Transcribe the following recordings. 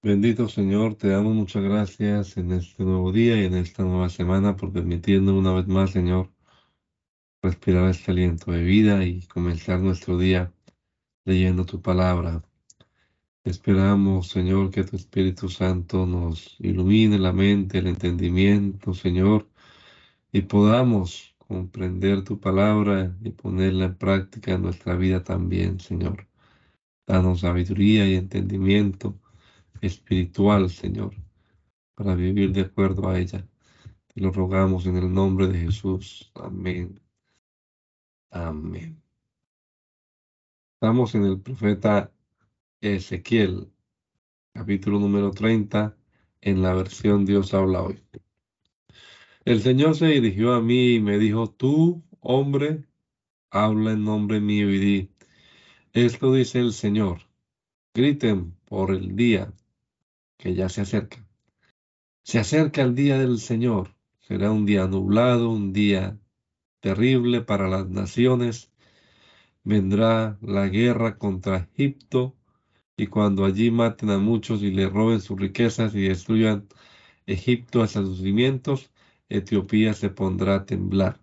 Bendito Señor, te damos muchas gracias en este nuevo día y en esta nueva semana por permitirnos una vez más, Señor, respirar este aliento de vida y comenzar nuestro día leyendo tu palabra. Esperamos, Señor, que tu Espíritu Santo nos ilumine la mente, el entendimiento, Señor, y podamos comprender tu palabra y ponerla en práctica en nuestra vida también, Señor. Danos sabiduría y entendimiento espiritual, Señor, para vivir de acuerdo a ella. Lo rogamos en el nombre de Jesús. Amén. Amén. Estamos en el profeta Ezequiel, capítulo número 30, en la versión Dios habla hoy. El Señor se dirigió a mí y me dijo, tú, hombre, habla en nombre mío y di, esto dice el Señor, griten por el día que ya se acerca. Se acerca el día del Señor. Será un día nublado, un día terrible para las naciones. Vendrá la guerra contra Egipto y cuando allí maten a muchos y le roben sus riquezas y destruyan Egipto hasta sus cimientos, Etiopía se pondrá a temblar.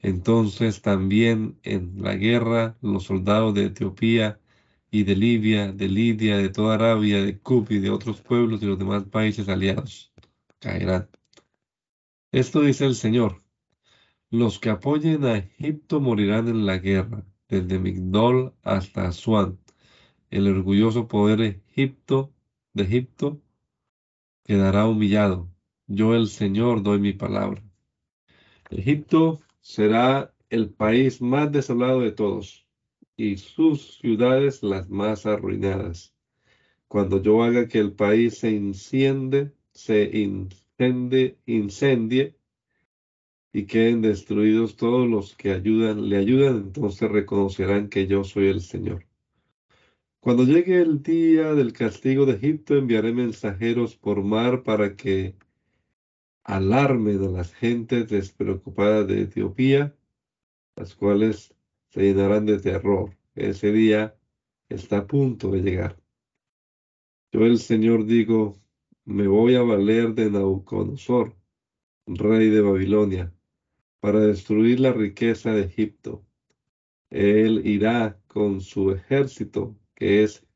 Entonces también en la guerra los soldados de Etiopía y de Libia, de Lidia, de toda Arabia, de Cub y de otros pueblos y los demás países aliados caerán. Esto dice el Señor. Los que apoyen a Egipto morirán en la guerra, desde Migdol hasta Asuán. El orgulloso poder Egipto, de Egipto quedará humillado. Yo el Señor doy mi palabra. Egipto será el país más desolado de todos y sus ciudades las más arruinadas. Cuando yo haga que el país se enciende, se incendie, incendie y queden destruidos todos los que ayudan, le ayudan, entonces reconocerán que yo soy el Señor. Cuando llegue el día del castigo de Egipto, enviaré mensajeros por mar para que alarmen a las gentes despreocupadas de Etiopía, las cuales se llenarán de terror. Ese día está a punto de llegar. Yo el Señor digo, me voy a valer de Nabucodonosor, rey de Babilonia, para destruir la riqueza de Egipto. Él irá con su ejército, que es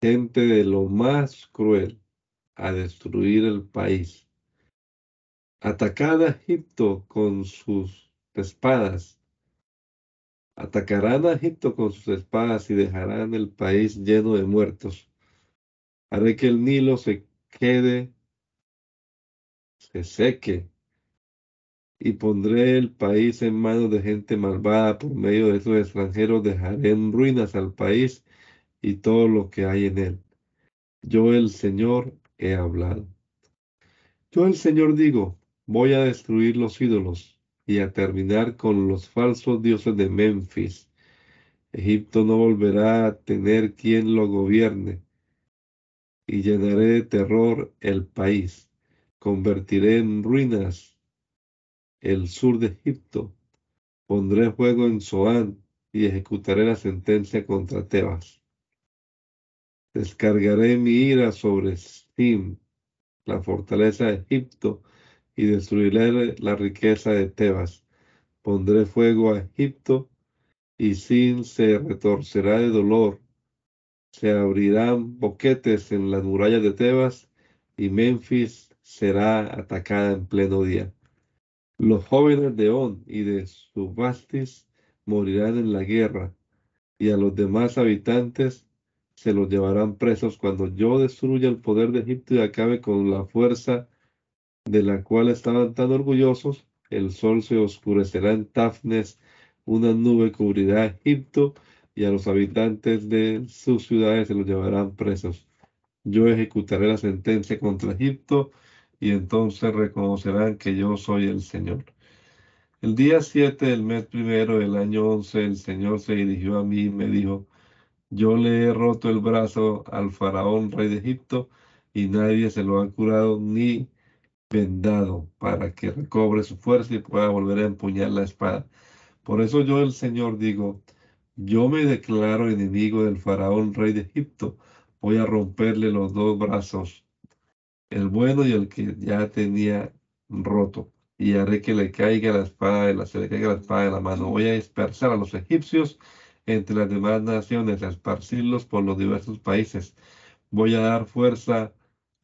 gente de lo más cruel, a destruir el país. Atacad a Egipto con sus espadas Atacarán a Egipto con sus espadas y dejarán el país lleno de muertos. Haré que el Nilo se quede, se seque, y pondré el país en manos de gente malvada. Por medio de esos extranjeros dejaré en ruinas al país y todo lo que hay en él. Yo el Señor he hablado. Yo el Señor digo, voy a destruir los ídolos y a terminar con los falsos dioses de Memphis. Egipto no volverá a tener quien lo gobierne y llenaré de terror el país. Convertiré en ruinas el sur de Egipto. Pondré fuego en Zoán y ejecutaré la sentencia contra Tebas. Descargaré mi ira sobre Sim, la fortaleza de Egipto, y destruiré la riqueza de Tebas. Pondré fuego a Egipto y Sin se retorcerá de dolor. Se abrirán boquetes en las murallas de Tebas y Memphis será atacada en pleno día. Los jóvenes de On y de Subastis morirán en la guerra y a los demás habitantes se los llevarán presos cuando yo destruya el poder de Egipto y acabe con la fuerza de la cual estaban tan orgullosos, el sol se oscurecerá en Tafnes, una nube cubrirá Egipto y a los habitantes de sus ciudades se los llevarán presos. Yo ejecutaré la sentencia contra Egipto y entonces reconocerán que yo soy el Señor. El día 7 del mes primero del año 11, el Señor se dirigió a mí y me dijo, yo le he roto el brazo al faraón rey de Egipto y nadie se lo ha curado ni vendado para que recobre su fuerza y pueda volver a empuñar la espada. Por eso yo, el Señor, digo, yo me declaro enemigo del faraón rey de Egipto voy a romperle los dos brazos, el bueno y el que ya tenía roto, y haré que le caiga la espada de la, se le caiga la espada de la mano. Voy a dispersar a los egipcios entre las demás naciones, a esparcirlos por los diversos países. Voy a dar fuerza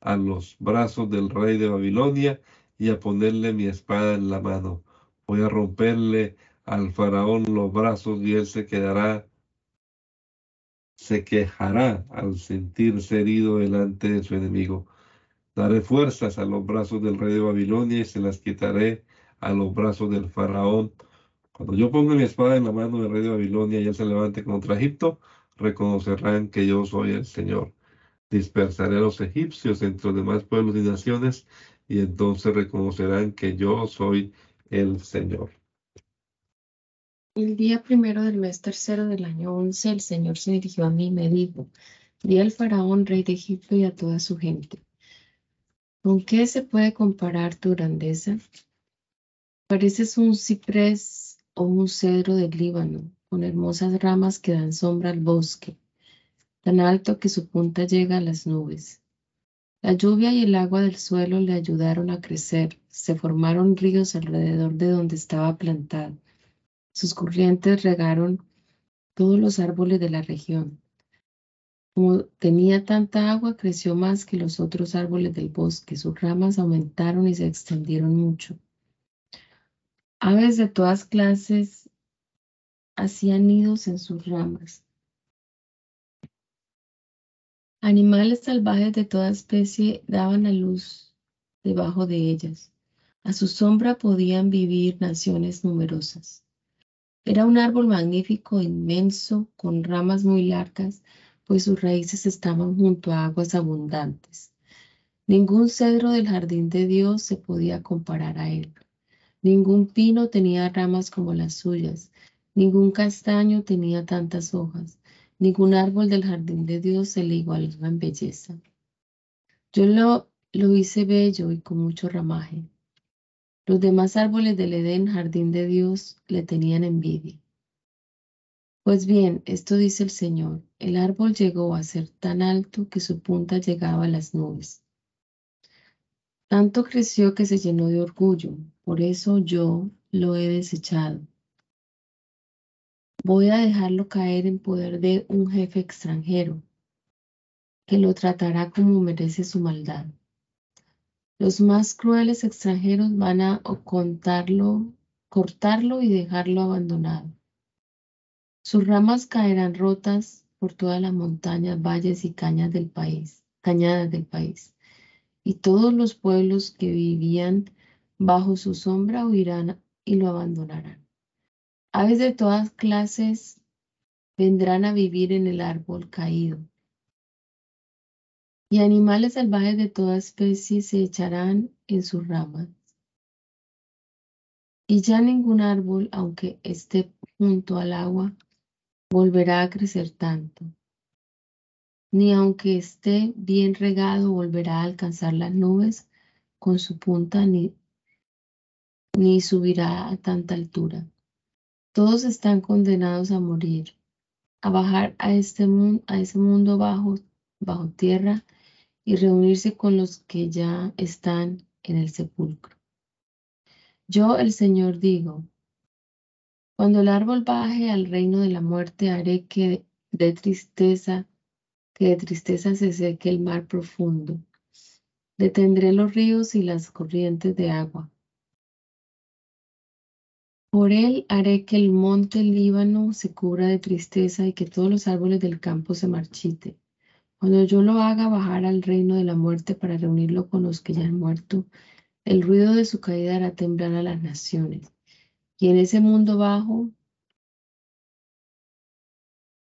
a los brazos del rey de Babilonia y a ponerle mi espada en la mano. Voy a romperle al faraón los brazos y él se quedará, se quejará al sentirse herido delante de su enemigo. Daré fuerzas a los brazos del rey de Babilonia y se las quitaré a los brazos del faraón. Cuando yo ponga mi espada en la mano del rey de Babilonia y él se levante contra Egipto, reconocerán que yo soy el Señor. Dispersaré a los egipcios entre los demás pueblos y naciones y entonces reconocerán que yo soy el Señor. El día primero del mes tercero del año once, el Señor se dirigió a mí y me dijo, di al faraón, rey de Egipto, y a toda su gente, ¿con qué se puede comparar tu grandeza? Pareces un ciprés o un cedro del Líbano, con hermosas ramas que dan sombra al bosque, tan alto que su punta llega a las nubes. La lluvia y el agua del suelo le ayudaron a crecer, se formaron ríos alrededor de donde estaba plantado. Sus corrientes regaron todos los árboles de la región. Como tenía tanta agua, creció más que los otros árboles del bosque. Sus ramas aumentaron y se extendieron mucho. Aves de todas clases hacían nidos en sus ramas. Animales salvajes de toda especie daban a luz debajo de ellas. A su sombra podían vivir naciones numerosas. Era un árbol magnífico, inmenso, con ramas muy largas, pues sus raíces estaban junto a aguas abundantes. Ningún cedro del jardín de Dios se podía comparar a él. Ningún pino tenía ramas como las suyas. Ningún castaño tenía tantas hojas. Ningún árbol del jardín de Dios se le igualaba en belleza. Yo lo, lo hice bello y con mucho ramaje. Los demás árboles del Edén, jardín de Dios, le tenían envidia. Pues bien, esto dice el Señor, el árbol llegó a ser tan alto que su punta llegaba a las nubes. Tanto creció que se llenó de orgullo, por eso yo lo he desechado Voy a dejarlo caer en poder de un jefe extranjero, que lo tratará como merece su maldad. Los más crueles extranjeros van a contarlo, cortarlo y dejarlo abandonado. Sus ramas caerán rotas por todas las montañas, valles y cañas del país, cañadas del país. Y todos los pueblos que vivían bajo su sombra huirán y lo abandonarán. Aves de todas clases vendrán a vivir en el árbol caído. Y animales salvajes de toda especie se echarán en sus ramas. Y ya ningún árbol, aunque esté junto al agua, volverá a crecer tanto. Ni aunque esté bien regado, volverá a alcanzar las nubes con su punta, ni, ni subirá a tanta altura. Todos están condenados a morir, a bajar a, este a ese mundo bajo, bajo tierra y reunirse con los que ya están en el sepulcro. Yo, el Señor, digo, cuando el árbol baje al reino de la muerte, haré que de tristeza, que de tristeza se seque el mar profundo. Detendré los ríos y las corrientes de agua por él haré que el monte Líbano se cubra de tristeza y que todos los árboles del campo se marchiten. Cuando yo lo haga bajar al reino de la muerte para reunirlo con los que ya han muerto, el ruido de su caída hará temblar a las naciones. Y en ese mundo bajo,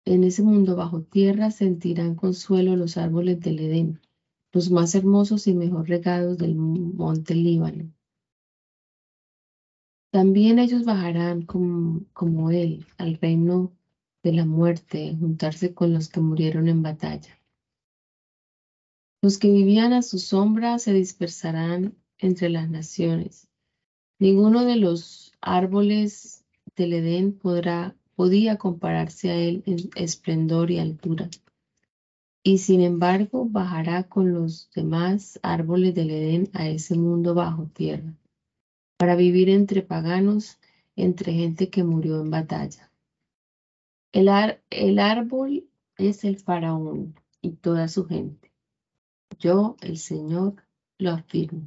en ese mundo bajo tierra sentirán consuelo los árboles del Edén, los más hermosos y mejor regados del monte Líbano. También ellos bajarán como, Él al reino de la muerte, juntarse con los que murieron en batalla. Los que vivían a su sombra se dispersarán entre las naciones. Ninguno de los árboles del Edén podrá, podía compararse a él en esplendor y altura. y sin embargo bajará con los demás árboles del Edén a ese mundo bajo tierra, para vivir entre paganos, entre gente que murió en batalla. El, el árbol es el faraón y toda su gente. Yo, el Señor, lo afirmo.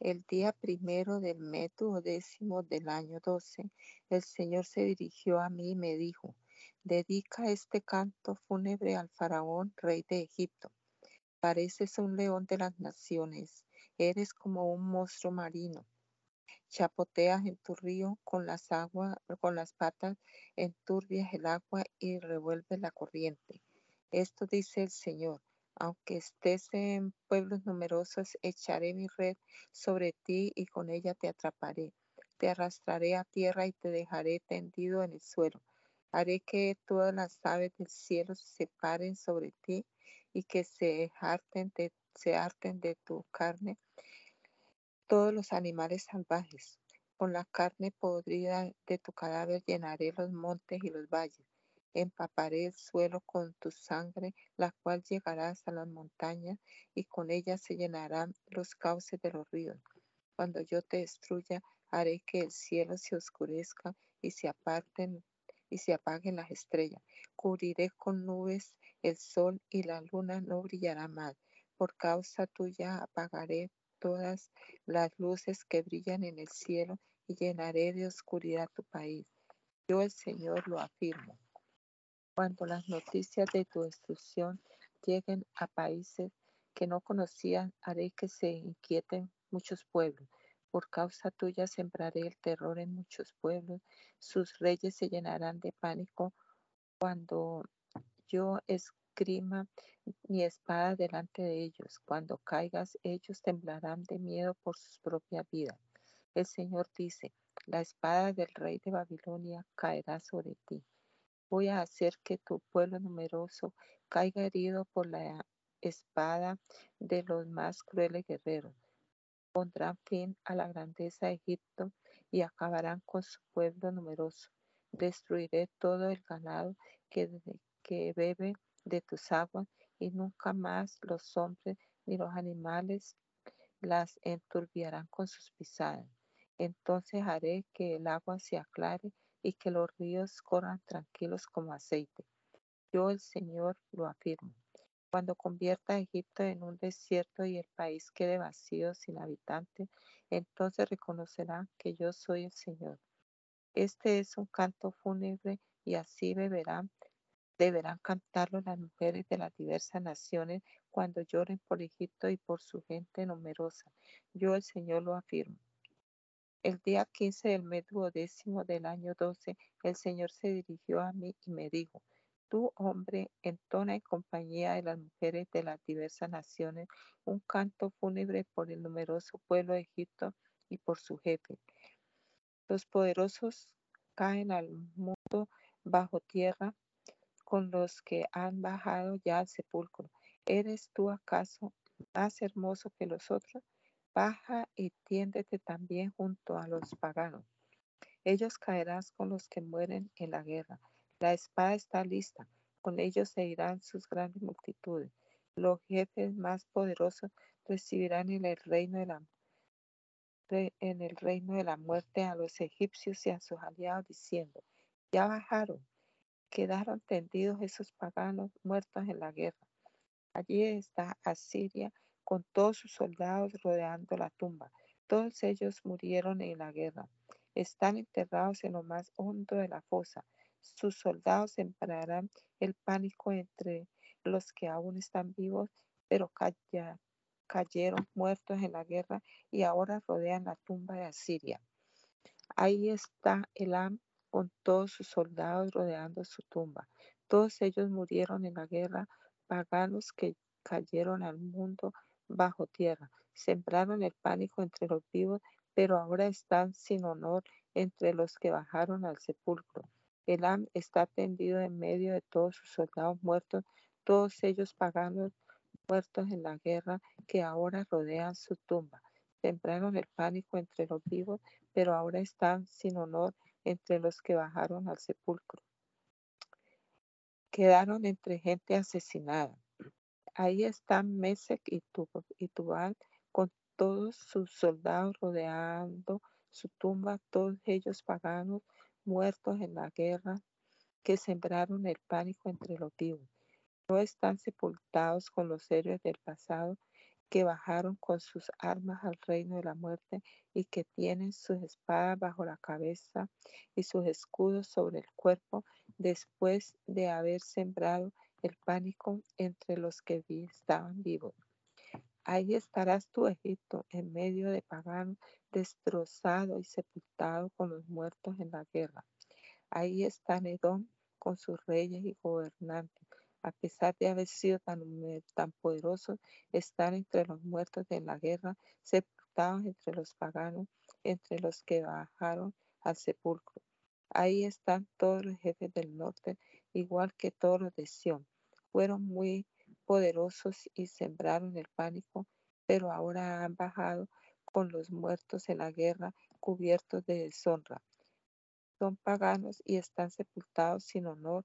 El día primero del mes décimo del año doce, el Señor se dirigió a mí y me dijo, dedica este canto fúnebre al faraón, rey de Egipto. Pareces un león de las naciones, eres como un monstruo marino. Chapoteas en tu río con las aguas, con las patas, enturbias el agua y revuelves la corriente. Esto dice el Señor aunque estés en pueblos numerosos, echaré mi red sobre ti y con ella te atraparé. Te arrastraré a tierra y te dejaré tendido en el suelo. Haré que todas las aves del cielo se paren sobre ti y que se harten de, se harten de tu carne todos los animales salvajes. Con la carne podrida de tu cadáver llenaré los montes y los valles empaparé el suelo con tu sangre, la cual llegará hasta las montañas, y con ella se llenarán los cauces de los ríos. Cuando yo te destruya, haré que el cielo se oscurezca y se aparten y se apaguen las estrellas. Cubriré con nubes el sol y la luna no brillará más. Por causa tuya apagaré todas las luces que brillan en el cielo y llenaré de oscuridad tu país. Yo el Señor lo afirmo. Cuando las noticias de tu destrucción lleguen a países que no conocían, haré que se inquieten muchos pueblos. Por causa tuya sembraré el terror en muchos pueblos. Sus reyes se llenarán de pánico cuando yo escrima mi espada delante de ellos. Cuando caigas, ellos temblarán de miedo por sus propias vidas. El Señor dice, la espada del rey de Babilonia caerá sobre ti voy a hacer que tu pueblo numeroso caiga herido por la espada de los más crueles guerreros. Pondrán fin a la grandeza de Egipto y acabarán con su pueblo numeroso. Destruiré todo el ganado que bebe de tus aguas y nunca más los hombres ni los animales las enturbiarán con sus pisadas. Entonces haré que el agua se aclare y que los ríos corran tranquilos como aceite. Yo el Señor lo afirmo. Cuando convierta Egipto en un desierto y el país quede vacío sin habitantes, entonces reconocerán que yo soy el Señor. Este es un canto fúnebre y así beberán, deberán cantarlo las mujeres de las diversas naciones cuando lloren por Egipto y por su gente numerosa. Yo el Señor lo afirmo. El día 15 del mes duodécimo del año 12, el Señor se dirigió a mí y me dijo, Tú, hombre, entona en compañía de las mujeres de las diversas naciones un canto fúnebre por el numeroso pueblo de Egipto y por su jefe. Los poderosos caen al mundo bajo tierra con los que han bajado ya al sepulcro. ¿Eres tú acaso más hermoso que los otros? Baja y tiéndete también junto a los paganos. Ellos caerán con los que mueren en la guerra. La espada está lista, con ellos se irán sus grandes multitudes. Los jefes más poderosos recibirán en el reino de la en el reino de la muerte a los egipcios y a sus aliados diciendo, ya bajaron, quedaron tendidos esos paganos muertos en la guerra. Allí está Asiria con todos sus soldados rodeando la tumba. Todos ellos murieron en la guerra. Están enterrados en lo más hondo de la fosa. Sus soldados sembrarán el pánico entre los que aún están vivos, pero cayeron muertos en la guerra y ahora rodean la tumba de Asiria. Ahí está Elam con todos sus soldados rodeando su tumba. Todos ellos murieron en la guerra, paganos que cayeron al mundo bajo tierra. Sembraron el pánico entre los vivos, pero ahora están sin honor entre los que bajaron al sepulcro. Elam está tendido en medio de todos sus soldados muertos, todos ellos paganos muertos en la guerra que ahora rodean su tumba. Sembraron el pánico entre los vivos, pero ahora están sin honor entre los que bajaron al sepulcro. quedaron entre gente asesinada. Ahí están Mesec y, Tubal con todos sus soldados rodeando su tumba, todos ellos paganos muertos en la guerra que sembraron el pánico entre los vivos. No están sepultados con los héroes del pasado que bajaron con sus armas al reino de la muerte y que tienen sus espadas bajo la cabeza y sus escudos sobre el cuerpo después de haber sembrado el pánico entre los que estaban vivos. Ahí estarás tú, Egipto, en medio de paganos, destrozado y sepultado con los muertos en la guerra. Ahí está Edom con sus reyes y gobernantes. A pesar de haber sido tan, tan poderosos, están entre los muertos de la guerra, sepultados entre los paganos, entre los que bajaron al sepulcro. Ahí están todos los jefes del norte, igual que todos los de Sión. Fueron muy poderosos y sembraron el pánico, pero ahora han bajado con los muertos en la guerra, cubiertos de deshonra. Son paganos y están sepultados sin honor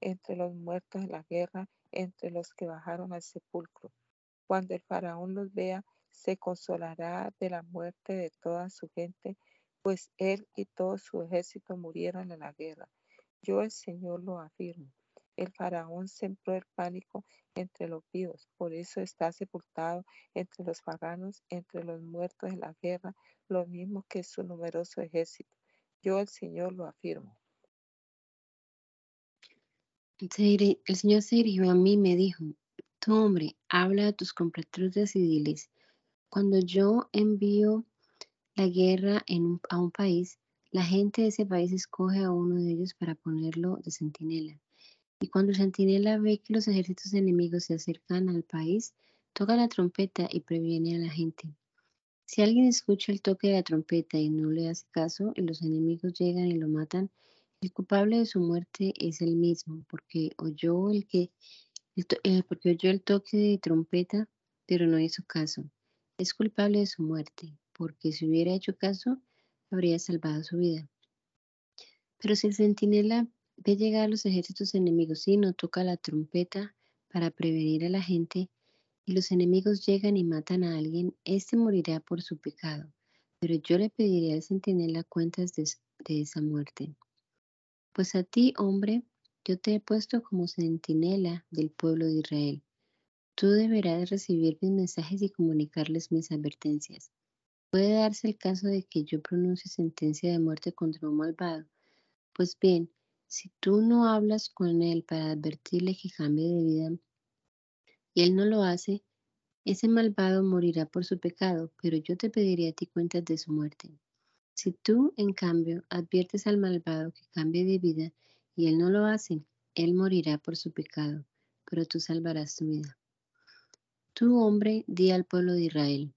entre los muertos en la guerra, entre los que bajaron al sepulcro. Cuando el faraón los vea, se consolará de la muerte de toda su gente, pues él y todo su ejército murieron en la guerra. Yo el Señor lo afirmo. El faraón sembró el pánico entre los vivos, por eso está sepultado entre los paganos, entre los muertos en la guerra, lo mismo que su numeroso ejército. Yo el Señor lo afirmo. El Señor se dirigió a mí y me dijo, tu hombre, habla a tus compatriotas y diles, cuando yo envío la guerra a un país, la gente de ese país escoge a uno de ellos para ponerlo de centinela. Y cuando el centinela ve que los ejércitos enemigos se acercan al país, toca la trompeta y previene a la gente. Si alguien escucha el toque de la trompeta y no le hace caso, y los enemigos llegan y lo matan, el culpable de su muerte es el mismo, porque oyó el que eh, porque oyó el toque de trompeta, pero no hizo caso. Es culpable de su muerte, porque si hubiera hecho caso, habría salvado su vida. Pero si el centinela ve llegar a los ejércitos enemigos y no toca la trompeta para prevenir a la gente, y los enemigos llegan y matan a alguien, éste morirá por su pecado. Pero yo le pediré al centinela cuentas de esa muerte. Pues a ti, hombre, yo te he puesto como centinela del pueblo de Israel. Tú deberás recibir mis mensajes y comunicarles mis advertencias. Puede darse el caso de que yo pronuncie sentencia de muerte contra un malvado. Pues bien, si tú no hablas con él para advertirle que cambie de vida y él no lo hace, ese malvado morirá por su pecado, pero yo te pediré a ti cuentas de su muerte. Si tú, en cambio, adviertes al malvado que cambie de vida y él no lo hace, él morirá por su pecado, pero tú salvarás tu vida. Tú, hombre, di al pueblo de Israel.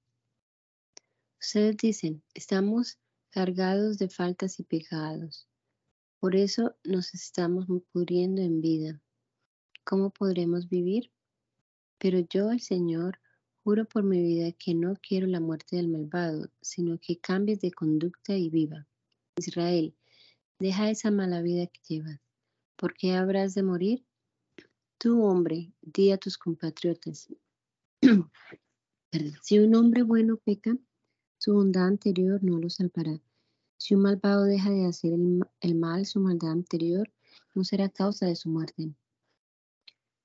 Ustedes dicen, estamos cargados de faltas y pecados. Por eso nos estamos muriendo en vida. ¿Cómo podremos vivir? Pero yo, el Señor, Juro por mi vida que no quiero la muerte del malvado, sino que cambies de conducta y viva. Israel, deja esa mala vida que llevas. ¿Por qué habrás de morir? Tú, hombre, di a tus compatriotas. si un hombre bueno peca, su bondad anterior no lo salvará. Si un malvado deja de hacer el mal, su maldad anterior no será causa de su muerte.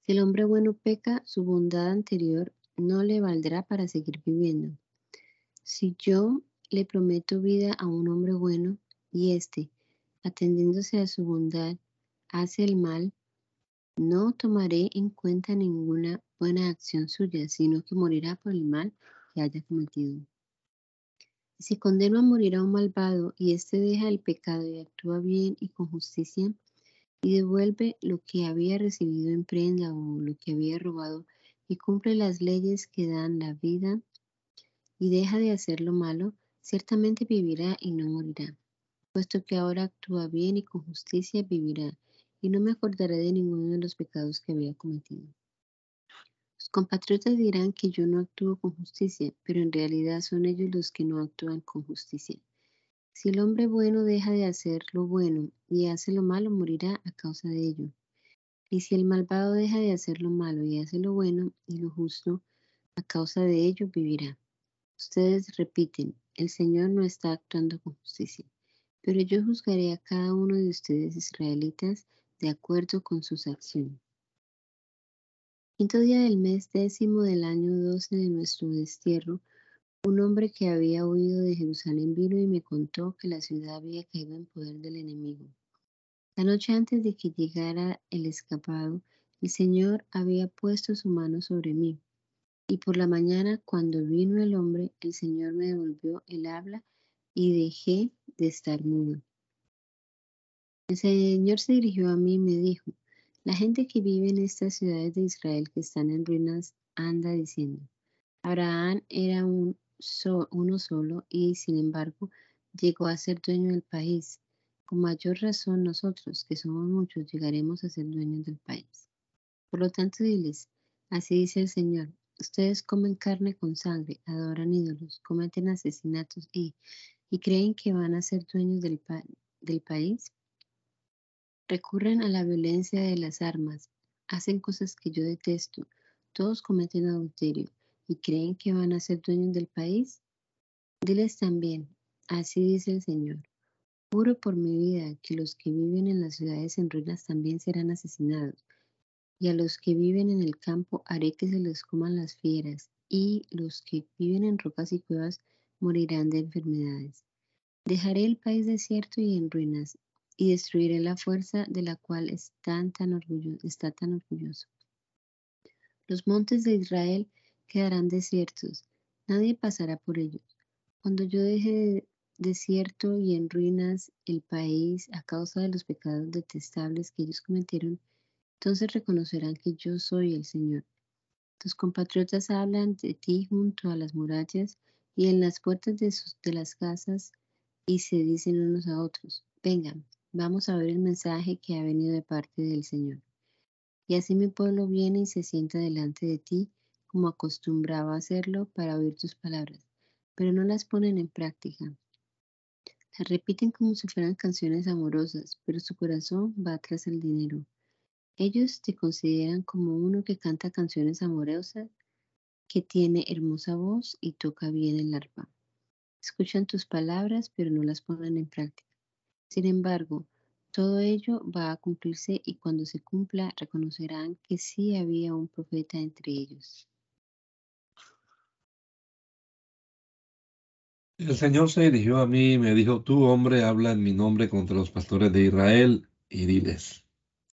Si el hombre bueno peca, su bondad anterior no le valdrá para seguir viviendo. Si yo le prometo vida a un hombre bueno y éste, atendiéndose a su bondad, hace el mal, no tomaré en cuenta ninguna buena acción suya, sino que morirá por el mal que haya cometido. Si condeno a morir a un malvado y éste deja el pecado y actúa bien y con justicia, y devuelve lo que había recibido en prenda o lo que había robado y cumple las leyes que dan la vida y deja de hacer lo malo, ciertamente vivirá y no morirá. Puesto que ahora actúa bien y con justicia, vivirá, y no me acordaré de ninguno de los pecados que había cometido. Los compatriotas dirán que yo no actúo con justicia, pero en realidad son ellos los que no actúan con justicia. Si el hombre bueno deja de hacer lo bueno y hace lo malo, morirá a causa de ello. Y si el malvado deja de hacer lo malo y hace lo bueno y lo justo, a causa de ello vivirá. Ustedes repiten, el Señor no está actuando con justicia, pero yo juzgaré a cada uno de ustedes israelitas de acuerdo con sus acciones. Quinto día del mes décimo del año doce de nuestro destierro, un hombre que había huido de Jerusalén vino y me contó que la ciudad había caído en poder del enemigo. La noche antes de que llegara el escapado, el Señor había puesto su mano sobre mí. Y por la mañana, cuando vino el hombre, el Señor me devolvió el habla y dejé de estar mudo. El Señor se dirigió a mí y me dijo, la gente que vive en estas ciudades de Israel que están en ruinas anda diciendo, Abraham era un uno solo y, sin embargo, llegó a ser dueño del país. Con mayor razón nosotros, que somos muchos, llegaremos a ser dueños del país. Por lo tanto, diles, así dice el Señor, ustedes comen carne con sangre, adoran ídolos, cometen asesinatos y, y creen que van a ser dueños del, del país. Recurren a la violencia de las armas, hacen cosas que yo detesto, todos cometen adulterio y creen que van a ser dueños del país. Diles también, así dice el Señor, Juro por mi vida que los que viven en las ciudades en ruinas también serán asesinados, y a los que viven en el campo haré que se les coman las fieras, y los que viven en rocas y cuevas morirán de enfermedades. Dejaré el país desierto y en ruinas, y destruiré la fuerza de la cual están tan está tan orgulloso. Los montes de Israel quedarán desiertos, nadie pasará por ellos. Cuando yo deje desierto y en ruinas el país a causa de los pecados detestables que ellos cometieron, entonces reconocerán que yo soy el Señor. Tus compatriotas hablan de ti junto a las murallas y en las puertas de, sus, de las casas y se dicen unos a otros, vengan, vamos a ver el mensaje que ha venido de parte del Señor. Y así mi pueblo viene y se sienta delante de ti como acostumbraba hacerlo para oír tus palabras, pero no las ponen en práctica. Repiten como si fueran canciones amorosas, pero su corazón va tras el dinero. Ellos te consideran como uno que canta canciones amorosas, que tiene hermosa voz y toca bien el arpa. Escuchan tus palabras, pero no las ponen en práctica. Sin embargo, todo ello va a cumplirse y cuando se cumpla reconocerán que sí había un profeta entre ellos. El Señor se dirigió a mí y me dijo, tú hombre, habla en mi nombre contra los pastores de Israel y diles,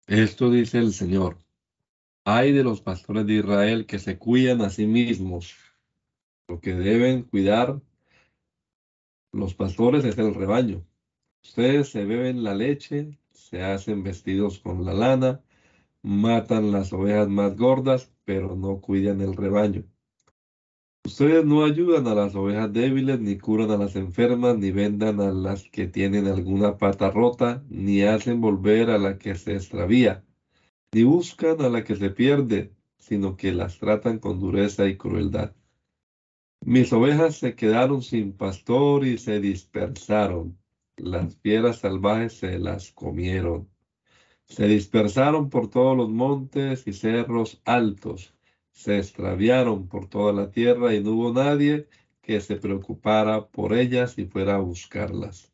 esto dice el Señor, hay de los pastores de Israel que se cuidan a sí mismos, lo que deben cuidar los pastores es el rebaño. Ustedes se beben la leche, se hacen vestidos con la lana, matan las ovejas más gordas, pero no cuidan el rebaño. Ustedes no ayudan a las ovejas débiles, ni curan a las enfermas, ni vendan a las que tienen alguna pata rota, ni hacen volver a la que se extravía, ni buscan a la que se pierde, sino que las tratan con dureza y crueldad. Mis ovejas se quedaron sin pastor y se dispersaron. Las fieras salvajes se las comieron. Se dispersaron por todos los montes y cerros altos se extraviaron por toda la tierra y no hubo nadie que se preocupara por ellas y fuera a buscarlas.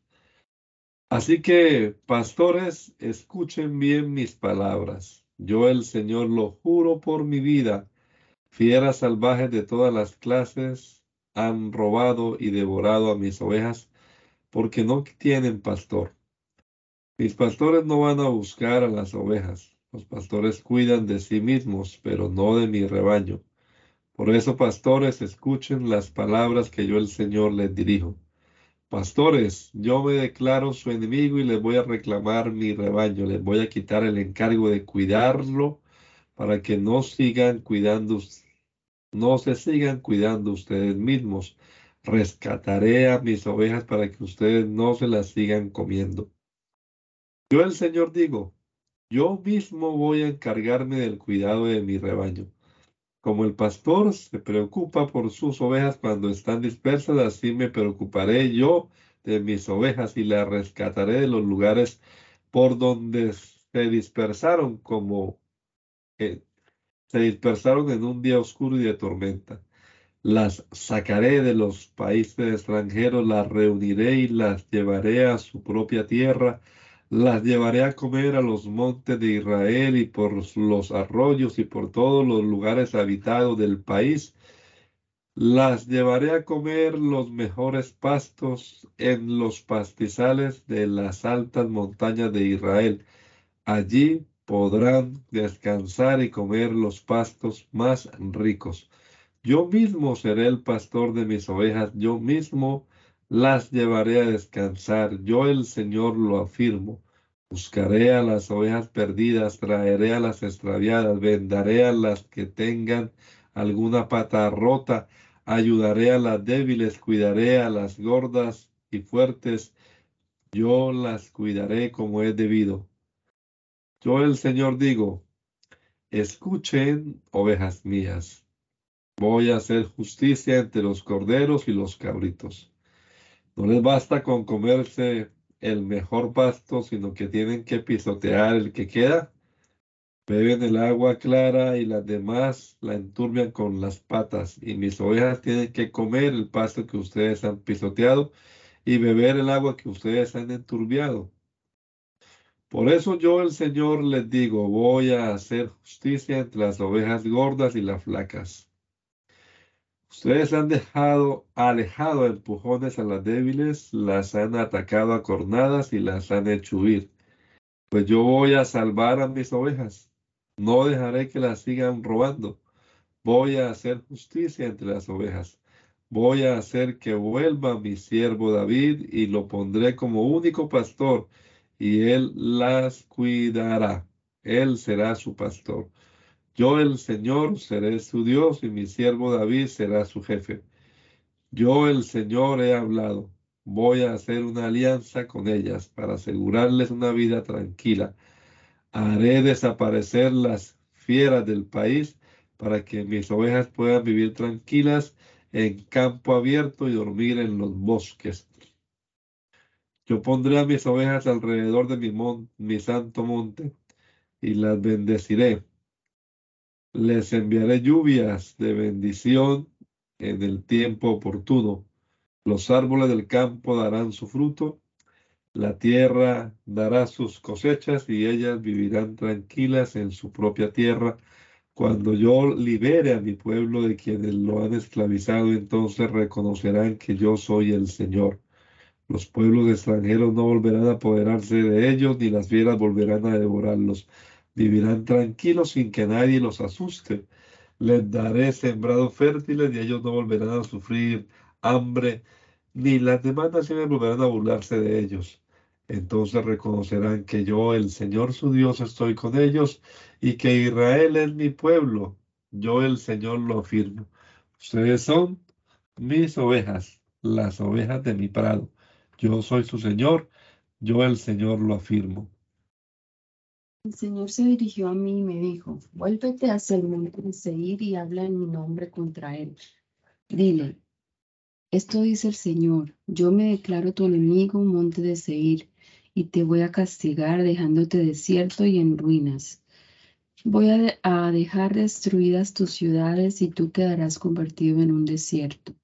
Así que, pastores, escuchen bien mis palabras. Yo el Señor lo juro por mi vida. Fieras salvajes de todas las clases han robado y devorado a mis ovejas porque no tienen pastor. Mis pastores no van a buscar a las ovejas, los pastores cuidan de sí mismos, pero no de mi rebaño. Por eso, pastores, escuchen las palabras que yo el Señor les dirijo. Pastores, yo me declaro su enemigo y les voy a reclamar mi rebaño. Les voy a quitar el encargo de cuidarlo para que no sigan cuidando, no se sigan cuidando ustedes mismos. Rescataré a mis ovejas para que ustedes no se las sigan comiendo. Yo el Señor digo, yo mismo voy a encargarme del cuidado de mi rebaño. Como el pastor se preocupa por sus ovejas cuando están dispersas, así me preocuparé yo de mis ovejas y las rescataré de los lugares por donde se dispersaron, como eh, se dispersaron en un día oscuro y de tormenta. Las sacaré de los países extranjeros, las reuniré y las llevaré a su propia tierra. Las llevaré a comer a los montes de Israel y por los arroyos y por todos los lugares habitados del país. Las llevaré a comer los mejores pastos en los pastizales de las altas montañas de Israel. Allí podrán descansar y comer los pastos más ricos. Yo mismo seré el pastor de mis ovejas, yo mismo las llevaré a descansar, yo el Señor lo afirmo. Buscaré a las ovejas perdidas, traeré a las extraviadas, vendaré a las que tengan alguna pata rota, ayudaré a las débiles, cuidaré a las gordas y fuertes, yo las cuidaré como es debido. Yo el Señor digo, escuchen, ovejas mías Voy a hacer justicia entre los corderos y los cabritos. No les basta con comerse el mejor pasto, sino que tienen que pisotear el que queda. Beben el agua clara y las demás la enturbian con las patas. Y mis ovejas tienen que comer el pasto que ustedes han pisoteado y beber el agua que ustedes han enturbiado. Por eso yo, el Señor, les digo, voy a hacer justicia entre las ovejas gordas y las flacas Ustedes han dejado, alejado empujones a las débiles, las han atacado a cornadas y las han hecho huir. Pues yo voy a salvar a mis ovejas. No dejaré que las sigan robando. Voy a hacer justicia entre las ovejas. Voy a hacer que vuelva mi siervo David y lo pondré como único pastor y él las cuidará. Él será su pastor. Yo el Señor seré su Dios y mi siervo David será su jefe. Yo el Señor he hablado. Voy a hacer una alianza con ellas para asegurarles una vida tranquila. Haré desaparecer las fieras del país para que mis ovejas puedan vivir tranquilas en campo abierto y dormir en los bosques. Yo pondré a mis ovejas alrededor de mi, mi santo monte y las bendeciré les enviaré lluvias de bendición en el tiempo oportuno. Los árboles del campo darán su fruto, la tierra dará sus cosechas y ellas vivirán tranquilas en su propia tierra. Cuando yo libere a mi pueblo de quienes lo han esclavizado, entonces reconocerán que yo soy el Señor. Los pueblos extranjeros no volverán a apoderarse de ellos, ni las fieras volverán a devorarlos vivirán tranquilos sin que nadie los asuste. Les daré sembrados fértiles y ellos no volverán a sufrir hambre, ni las demás naciones volverán a burlarse de ellos. Entonces reconocerán que yo, el Señor su Dios, estoy con ellos y que Israel es mi pueblo. Yo, el Señor, lo afirmo. Ustedes son mis ovejas, las ovejas de mi prado. Yo soy su Señor, yo, el Señor, lo afirmo. El Señor se dirigió a mí y me dijo, vuélvete hacia el monte de Seir y habla en mi nombre contra él. Dile, esto dice el Señor, yo me declaro tu enemigo, monte de Seir, y te voy a castigar dejándote desierto y en ruinas. Voy a, a dejar destruidas tus ciudades y tú quedarás convertido en un desierto.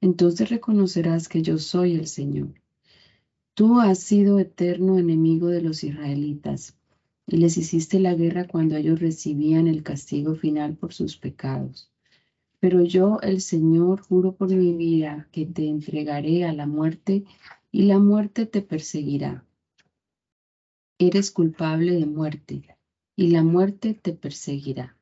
Entonces reconocerás que yo soy el Señor. Tú has sido eterno enemigo de los israelitas y les hiciste la guerra cuando ellos recibían el castigo final por sus pecados. Pero yo, el Señor, juro por mi vida que te entregaré a la muerte y la muerte te perseguirá. Eres culpable de muerte y la muerte te perseguirá.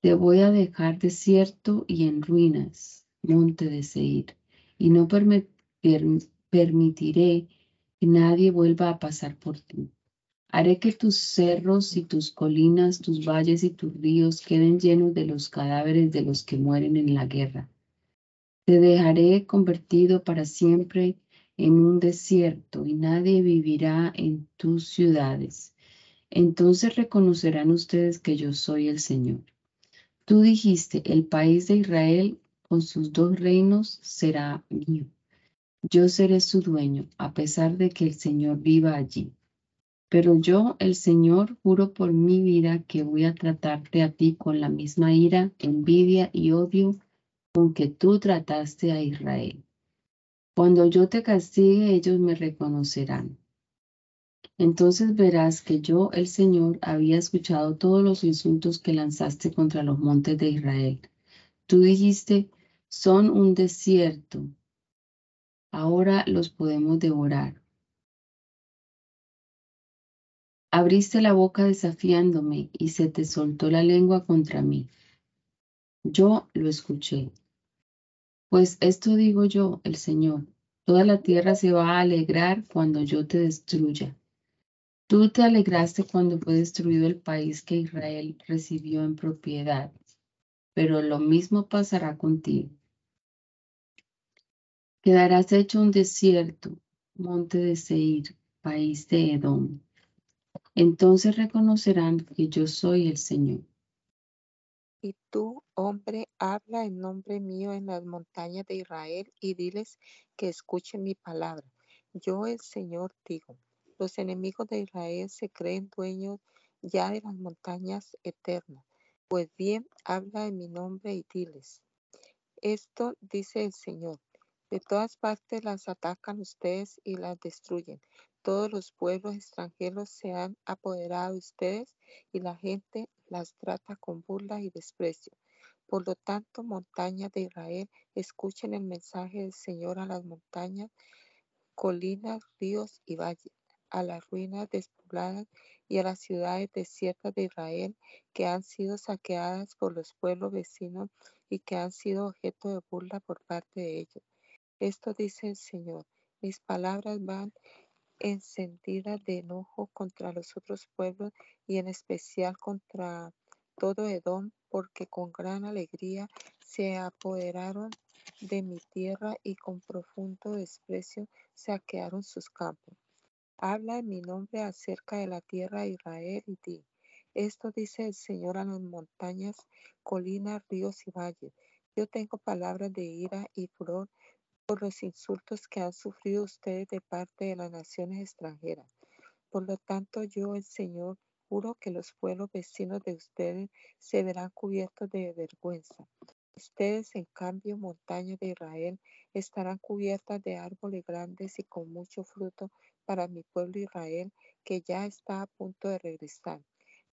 Te voy a dejar desierto y en ruinas, monte de Seir, y no permitiré que nadie vuelva a pasar por ti. Haré que tus cerros y tus colinas, tus valles y tus ríos queden llenos de los cadáveres de los que mueren en la guerra. Te dejaré convertido para siempre en un desierto y nadie vivirá en tus ciudades. Entonces reconocerán ustedes que yo soy el Señor. Tú dijiste, el país de Israel con sus dos reinos será mío. Yo seré su dueño, a pesar de que el Señor viva allí. Pero yo, el Señor, juro por mi vida que voy a tratarte a ti con la misma ira, envidia y odio con que tú trataste a Israel. Cuando yo te castigue, ellos me reconocerán. Entonces verás que yo, el Señor, había escuchado todos los insultos que lanzaste contra los montes de Israel. Tú dijiste, son un desierto. Ahora los podemos devorar. Abriste la boca desafiándome y se te soltó la lengua contra mí. Yo lo escuché. Pues esto digo yo, el Señor, toda la tierra se va a alegrar cuando yo te destruya. Tú te alegraste cuando fue destruido el país que Israel recibió en propiedad, pero lo mismo pasará contigo. Quedarás hecho un desierto, monte de Seir, país de Edom. Entonces reconocerán que yo soy el Señor. Y tú, hombre, habla en nombre mío en las montañas de Israel y diles que escuchen mi palabra. Yo, el Señor, digo, los enemigos de Israel se creen dueños ya de las montañas eternas. Pues bien, habla en mi nombre y diles. Esto dice el Señor. De todas partes las atacan ustedes y las destruyen. Todos los pueblos extranjeros se han apoderado de ustedes y la gente las trata con burla y desprecio. Por lo tanto, montañas de Israel, escuchen el mensaje del Señor a las montañas, colinas, ríos y valles, a las ruinas despobladas y a las ciudades desiertas de Israel que han sido saqueadas por los pueblos vecinos y que han sido objeto de burla por parte de ellos. Esto dice el Señor, mis palabras van encendida de enojo contra los otros pueblos y en especial contra todo Edom, porque con gran alegría se apoderaron de mi tierra y con profundo desprecio saquearon sus campos. Habla en mi nombre acerca de la tierra de Israel y di. Esto dice el Señor a las montañas, colinas, ríos y valles. Yo tengo palabras de ira y furor por los insultos que han sufrido ustedes de parte de las naciones extranjeras. Por lo tanto, yo, el Señor, juro que los pueblos vecinos de ustedes se verán cubiertos de vergüenza. Ustedes, en cambio, montañas de Israel, estarán cubiertas de árboles grandes y con mucho fruto para mi pueblo Israel, que ya está a punto de regresar.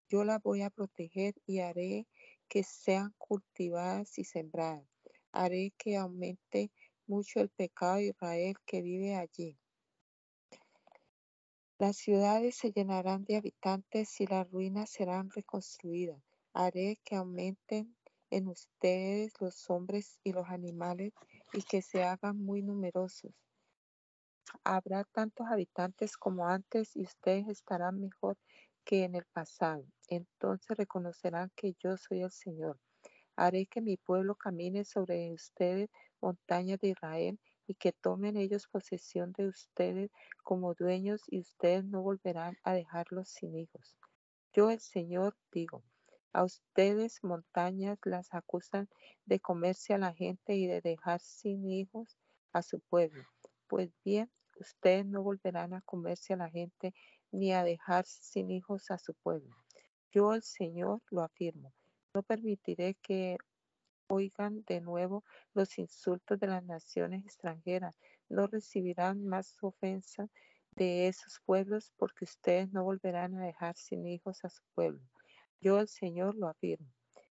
Yo la voy a proteger y haré que sean cultivadas y sembradas. Haré que aumente mucho el pecado de Israel que vive allí. Las ciudades se llenarán de habitantes y las ruinas serán reconstruidas. Haré que aumenten en ustedes los hombres y los animales y que se hagan muy numerosos. Habrá tantos habitantes como antes y ustedes estarán mejor que en el pasado. Entonces reconocerán que yo soy el Señor. Haré que mi pueblo camine sobre ustedes montañas de Israel, y que tomen ellos posesión de ustedes como dueños, y ustedes no volverán a dejarlos sin hijos. Yo el Señor digo, a ustedes montañas las acusan de comerse a la gente y de dejar sin hijos a su pueblo. Pues bien, ustedes no volverán a comerse a la gente ni a dejar sin hijos a su pueblo. Yo el Señor lo afirmo. No permitiré que oigan de nuevo los insultos de las naciones extranjeras. No recibirán más ofensa de esos pueblos porque ustedes no volverán a dejar sin hijos a su pueblo. Yo el Señor lo afirmo.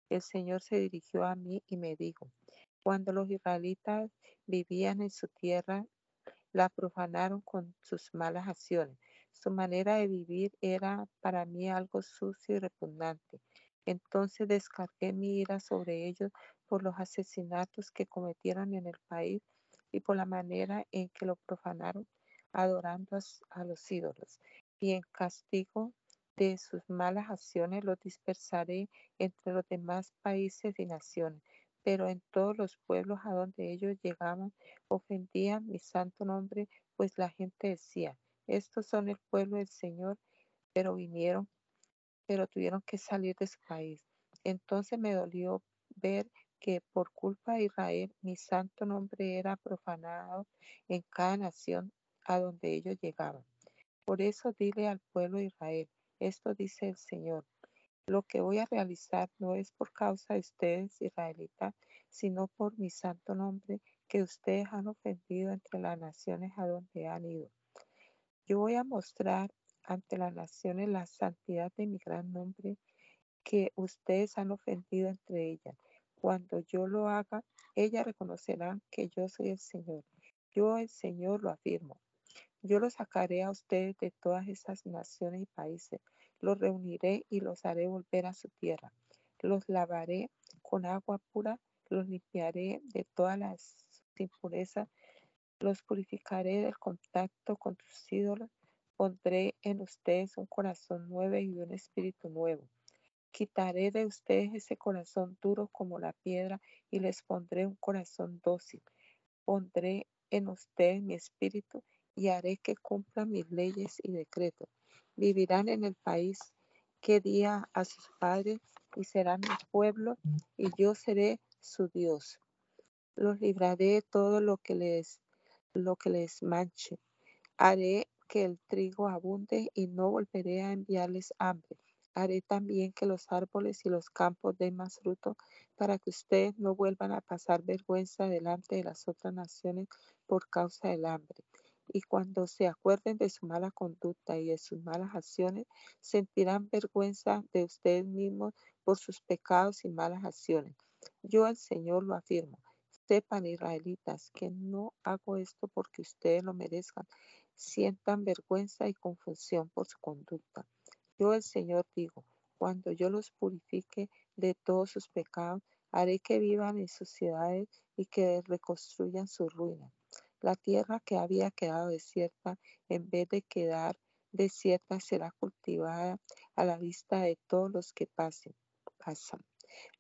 El Señor se dirigió a mí y me dijo, cuando los israelitas vivían en su tierra, la profanaron con sus malas acciones. Su manera de vivir era para mí algo sucio y repugnante. Entonces descargué mi ira sobre ellos por los asesinatos que cometieron en el país y por la manera en que lo profanaron adorando a, los ídolos. Y en castigo de sus malas acciones los dispersaré entre los demás países y naciones. Pero en todos los pueblos a donde ellos llegaban, ofendían mi santo nombre, pues la gente decía, estos son el pueblo del Señor, pero vinieron pero tuvieron que salir de su país. Entonces me dolió ver que por culpa de Israel mi santo nombre era profanado en cada nación a donde ellos llegaban. Por eso dile al pueblo de Israel, esto dice el Señor. Lo que voy a realizar no es por causa de ustedes, israelitas, sino por mi santo nombre que ustedes han ofendido entre las naciones a donde han ido. Yo voy a mostrar ante las naciones la santidad de mi gran nombre que ustedes han ofendido entre ellas. Cuando yo lo haga, ellas reconocerán que yo soy el Señor. Yo el Señor lo afirmo. Yo los sacaré a ustedes de todas esas naciones y países. Los reuniré y los haré volver a su tierra. Los lavaré con agua pura, los limpiaré de todas las impurezas, los purificaré del contacto con tus ídolos, pondré en ustedes un corazón nuevo y un espíritu nuevo. Quitaré de ustedes ese corazón duro como la piedra y les pondré un corazón dócil. Pondré en ustedes mi espíritu y haré que cumplan mis leyes y decretos. Vivirán en el país que di a sus padres y serán mi pueblo y yo seré su Dios. Los libraré de todo lo que les, lo que les manche. Haré que el trigo abunde y no volveré a enviarles hambre. Haré también que los árboles y los campos den más fruto para que ustedes no vuelvan a pasar vergüenza delante de las otras naciones por causa del hambre y cuando se acuerden de su mala conducta y de sus malas acciones, sentirán vergüenza de ustedes mismos por sus pecados y malas acciones. Yo el Señor lo afirmo. Sepan, israelitas, que no hago esto porque ustedes lo merezcan. Sientan vergüenza y confusión por su conducta. Yo el Señor digo, cuando yo los purifique de todos sus pecados, haré que vivan en sus ciudades y que reconstruyan su ruina. La tierra que había quedado desierta, en vez de quedar desierta, será cultivada a la vista de todos los que pasen, pasan.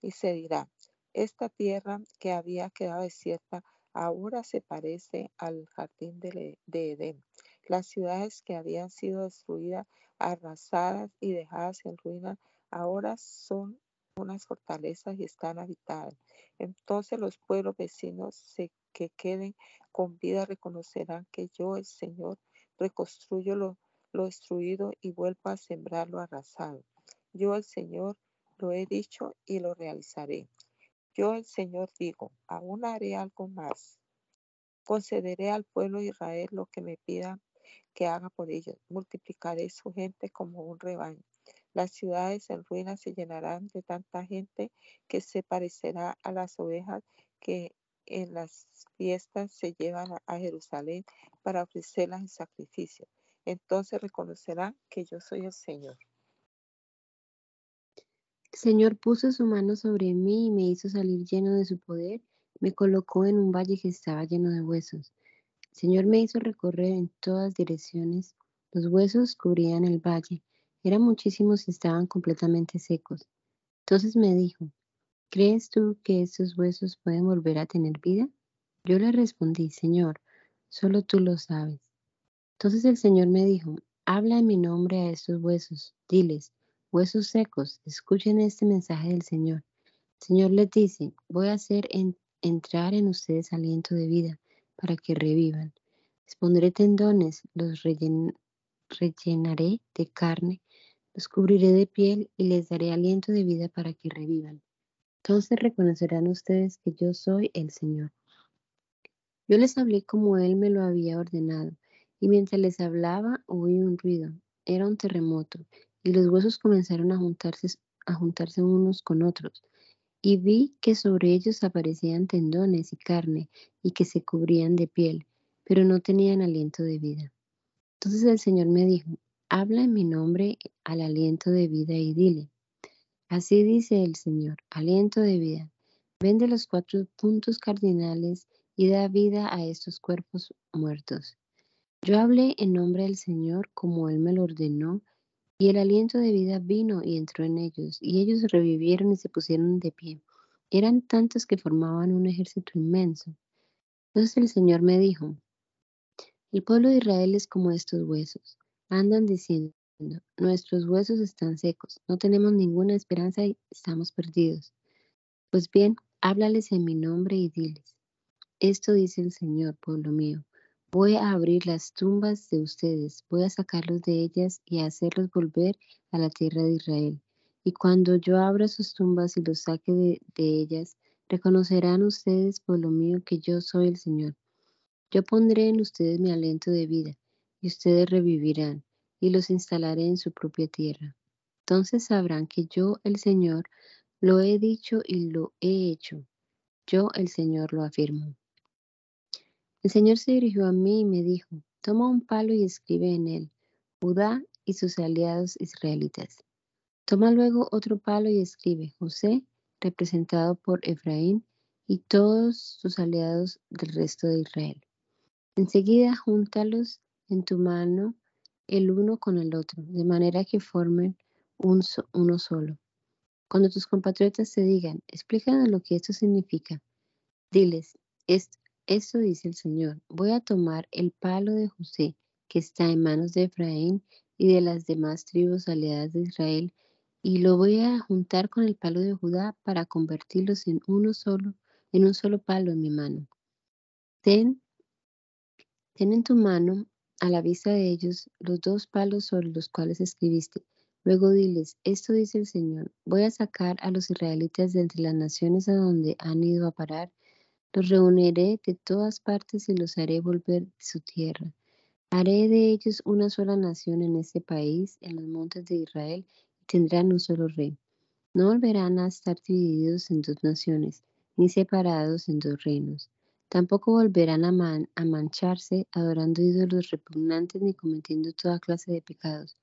Y se dirá, esta tierra que había quedado desierta ahora se parece al jardín de Edén. Las ciudades que habían sido destruidas, arrasadas y dejadas en ruina, ahora son unas fortalezas y están habitadas. Entonces los pueblos vecinos se que queden con vida reconocerán que yo, el Señor, reconstruyo lo, lo destruido y vuelvo a sembrar lo arrasado. Yo, el Señor, lo he dicho y lo realizaré. Yo, el Señor, digo, aún haré algo más. Concederé al pueblo de Israel lo que me pida que haga por ellos. Multiplicaré su gente como un rebaño. Las ciudades en ruinas se llenarán de tanta gente que se parecerá a las ovejas que en las fiestas se llevan a Jerusalén para ofrecerlas en sacrificio. Entonces reconocerán que yo soy el Señor. El Señor puso su mano sobre mí y me hizo salir lleno de su poder. Me colocó en un valle que estaba lleno de huesos. Señor me hizo recorrer en todas direcciones. Los huesos cubrían el valle. Eran muchísimos y estaban completamente secos. Entonces me dijo, ¿Crees tú que estos huesos pueden volver a tener vida? Yo le respondí, Señor, solo tú lo sabes. Entonces el Señor me dijo, habla en mi nombre a estos huesos, diles, huesos secos, escuchen este mensaje del Señor. El Señor les dice, voy a hacer entrar en ustedes aliento de vida para que revivan. Les pondré tendones, los rellenaré de carne, los cubriré de piel y les daré aliento de vida para que revivan. Entonces reconocerán ustedes que yo soy el Señor. Yo les hablé como Él me lo había ordenado, y mientras les hablaba oí un ruido. Era un terremoto, y los huesos comenzaron a juntarse, a juntarse unos con otros. Y vi que sobre ellos aparecían tendones y carne, y que se cubrían de piel, pero no tenían aliento de vida. Entonces el Señor me dijo, habla en mi nombre al aliento de vida y dile, Así dice el Señor, aliento de vida. Vende los cuatro puntos cardinales y da vida a estos cuerpos muertos. Yo hablé en nombre del Señor como Él me lo ordenó, y el aliento de vida vino y entró en ellos, y ellos revivieron y se pusieron de pie. Eran tantos que formaban un ejército inmenso. Entonces el Señor me dijo, el pueblo de Israel es como estos huesos. Andan diciendo, Nuestros huesos están secos, no tenemos ninguna esperanza y estamos perdidos. Pues bien, háblales en mi nombre y diles, esto dice el Señor, pueblo mío, Voy a abrir las tumbas de ustedes, voy a sacarlos de ellas y a hacerlos volver a la tierra de Israel. Y cuando yo abra sus tumbas y los saque de, ellas, reconocerán ustedes por lo mío que yo soy el Señor. Yo pondré en ustedes mi aliento de vida, y ustedes revivirán, y los instalaré en su propia tierra. Entonces sabrán que yo, el Señor, lo he dicho y lo he hecho. Yo, el Señor, lo afirmo. El Señor se dirigió a mí y me dijo, toma un palo y escribe en él, Judá y sus aliados israelitas. Toma luego otro palo y escribe, José, representado por Efraín, y todos sus aliados del resto de Israel. Enseguida júntalos en tu mano el uno con el otro, de manera que formen un uno solo. Cuando tus compatriotas te digan, explícanos lo que esto significa, diles, esto, esto dice el Señor, voy a tomar el palo de José que está en manos de Efraín y de las demás tribus aliadas de Israel, y lo voy a juntar con el palo de Judá para convertirlos en uno solo, en un solo palo en mi mano. Ten, ten en tu mano a la vista de ellos los dos palos sobre los cuales escribiste. Luego diles, esto dice el Señor, voy a sacar a los israelitas de entre las naciones a donde han ido a parar los reuniré de todas partes y los haré volver de su tierra. Haré de ellos una sola nación en este país, en los montes de Israel, y tendrán un solo rey. No volverán a estar divididos en dos naciones, ni separados en dos reinos. Tampoco volverán a, a mancharse adorando ídolos repugnantes ni cometiendo toda clase de pecados.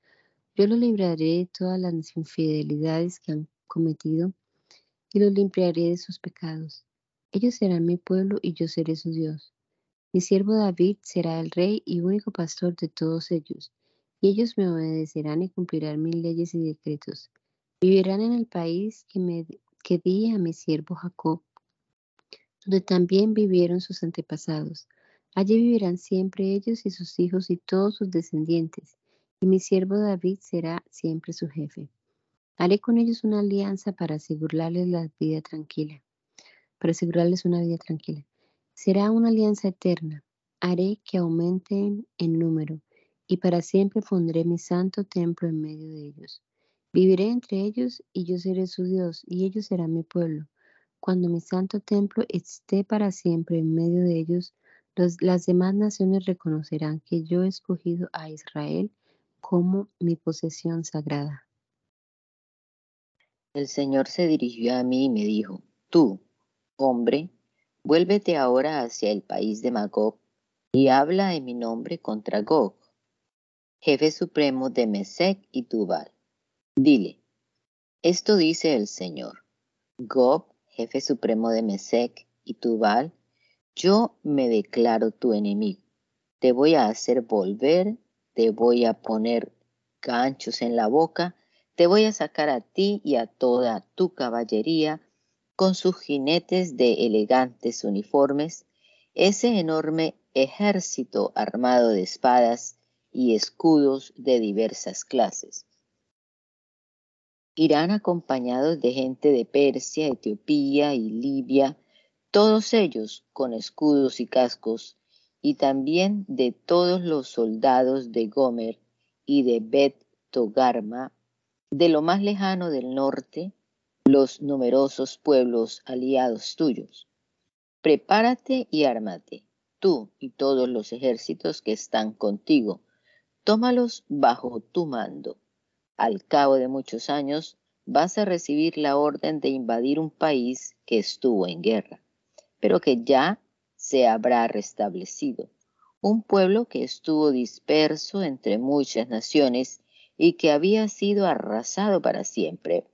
Yo los libraré de todas las infidelidades que han cometido y los limpiaré de sus pecados. Ellos serán mi pueblo y yo seré su Dios. Mi siervo David será el rey y único pastor de todos ellos, y ellos me obedecerán y cumplirán mis leyes y decretos. Vivirán en el país que, me, que di a mi siervo Jacob, donde también vivieron sus antepasados. Allí vivirán siempre ellos y sus hijos y todos sus descendientes, y mi siervo David será siempre su jefe. Haré con ellos una alianza para asegurarles la vida tranquila para asegurarles una vida tranquila. Será una alianza eterna. Haré que aumenten en número y para siempre pondré mi santo templo en medio de ellos. Viviré entre ellos y yo seré su Dios y ellos serán mi pueblo. Cuando mi santo templo esté para siempre en medio de ellos, las demás naciones reconocerán que yo he escogido a Israel como mi posesión sagrada. El Señor se dirigió a mí y me dijo, tú, Hombre, vuélvete ahora hacia el país de Magog y habla en mi nombre contra Gog, jefe supremo de Mesec y Tubal. Dile, esto dice el Señor, Gog, jefe supremo de Mesec y Tubal, yo me declaro tu enemigo. Te voy a hacer volver, te voy a poner ganchos en la boca, te voy a sacar a ti y a toda tu caballería con sus jinetes de elegantes uniformes, ese enorme ejército armado de espadas y escudos de diversas clases. Irán acompañados de gente de Persia, Etiopía y Libia, todos ellos con escudos y cascos, y también de todos los soldados de Gomer y de Bet Togarma, de lo más lejano del norte, los numerosos pueblos aliados tuyos. Prepárate y ármate, tú y todos los ejércitos que están contigo. Tómalos bajo tu mando. Al cabo de muchos años vas a recibir la orden de invadir un país que estuvo en guerra, pero que ya se habrá restablecido. Un pueblo que estuvo disperso entre muchas naciones y que había sido arrasado para siempre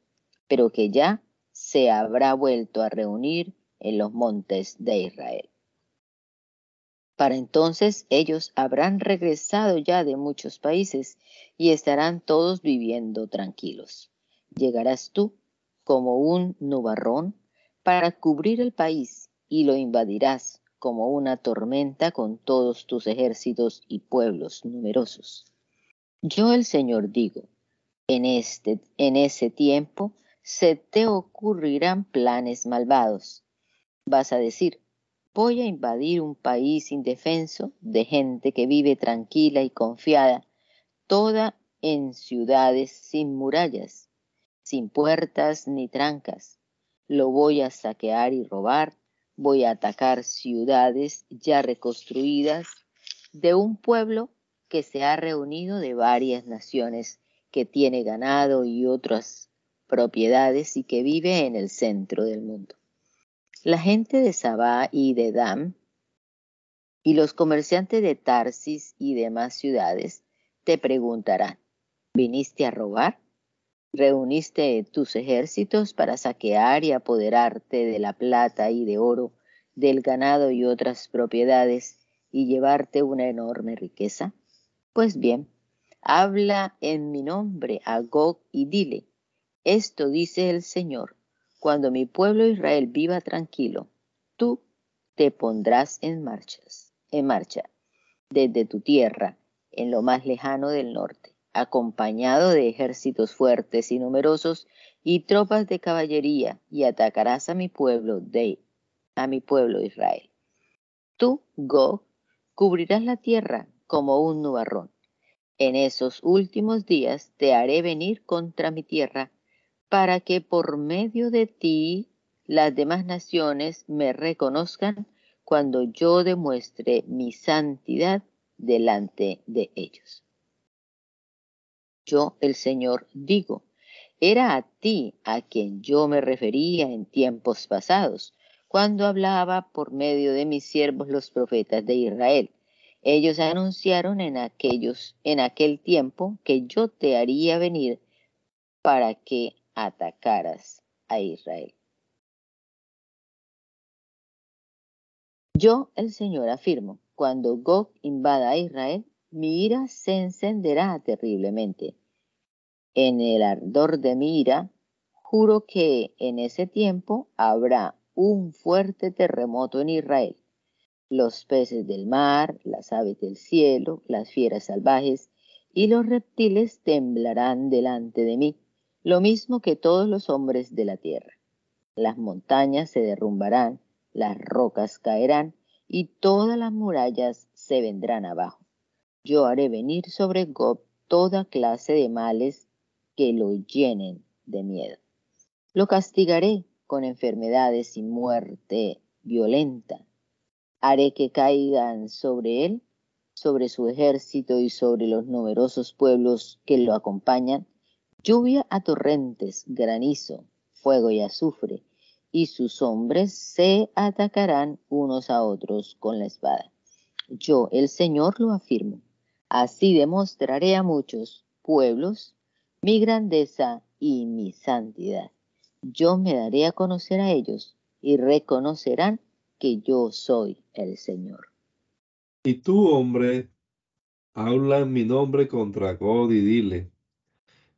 pero que ya se habrá vuelto a reunir en los montes de Israel. Para entonces ellos habrán regresado ya de muchos países y estarán todos viviendo tranquilos. Llegarás tú como un nubarrón para cubrir el país y lo invadirás como una tormenta con todos tus ejércitos y pueblos numerosos. Yo el Señor digo, en, este, en ese tiempo se te ocurrirán planes malvados. Vas a decir, voy a invadir un país indefenso de gente que vive tranquila y confiada, toda en ciudades sin murallas, sin puertas ni trancas. Lo voy a saquear y robar, voy a atacar ciudades ya reconstruidas de un pueblo que se ha reunido de varias naciones, que tiene ganado y otras propiedades y que vive en el centro del mundo. La gente de Sabá y de Dam y los comerciantes de Tarsis y demás ciudades te preguntarán, ¿viniste a robar? ¿Reuniste tus ejércitos para saquear y apoderarte de la plata y de oro, del ganado y otras propiedades y llevarte una enorme riqueza? Pues bien, habla en mi nombre a Gog y dile, esto dice el Señor, cuando mi pueblo Israel viva tranquilo, tú te pondrás en marchas, en marcha, desde tu tierra, en lo más lejano del norte, acompañado de ejércitos fuertes y numerosos y tropas de caballería, y atacarás a mi pueblo de a mi pueblo Israel. Tú, Gog, cubrirás la tierra como un nubarrón. En esos últimos días te haré venir contra mi tierra para que por medio de ti las demás naciones me reconozcan cuando yo demuestre mi santidad delante de ellos. Yo, el Señor, digo, era a ti a quien yo me refería en tiempos pasados, cuando hablaba por medio de mis siervos los profetas de Israel. Ellos anunciaron en aquellos en aquel tiempo que yo te haría venir para que atacaras a Israel. Yo, el Señor, afirmo, cuando Gog invada a Israel, mi ira se encenderá terriblemente. En el ardor de mi ira, juro que en ese tiempo habrá un fuerte terremoto en Israel. Los peces del mar, las aves del cielo, las fieras salvajes y los reptiles temblarán delante de mí lo mismo que todos los hombres de la tierra. Las montañas se derrumbarán, las rocas caerán y todas las murallas se vendrán abajo. Yo haré venir sobre Gob toda clase de males que lo llenen de miedo. Lo castigaré con enfermedades y muerte violenta. Haré que caigan sobre él, sobre su ejército y sobre los numerosos pueblos que lo acompañan lluvia a torrentes, granizo, fuego y azufre, y sus hombres se atacarán unos a otros con la espada. Yo, el Señor, lo afirmo. Así demostraré a muchos pueblos mi grandeza y mi santidad. Yo me daré a conocer a ellos y reconocerán que yo soy el Señor. Y tú, hombre, habla en mi nombre contra God y dile,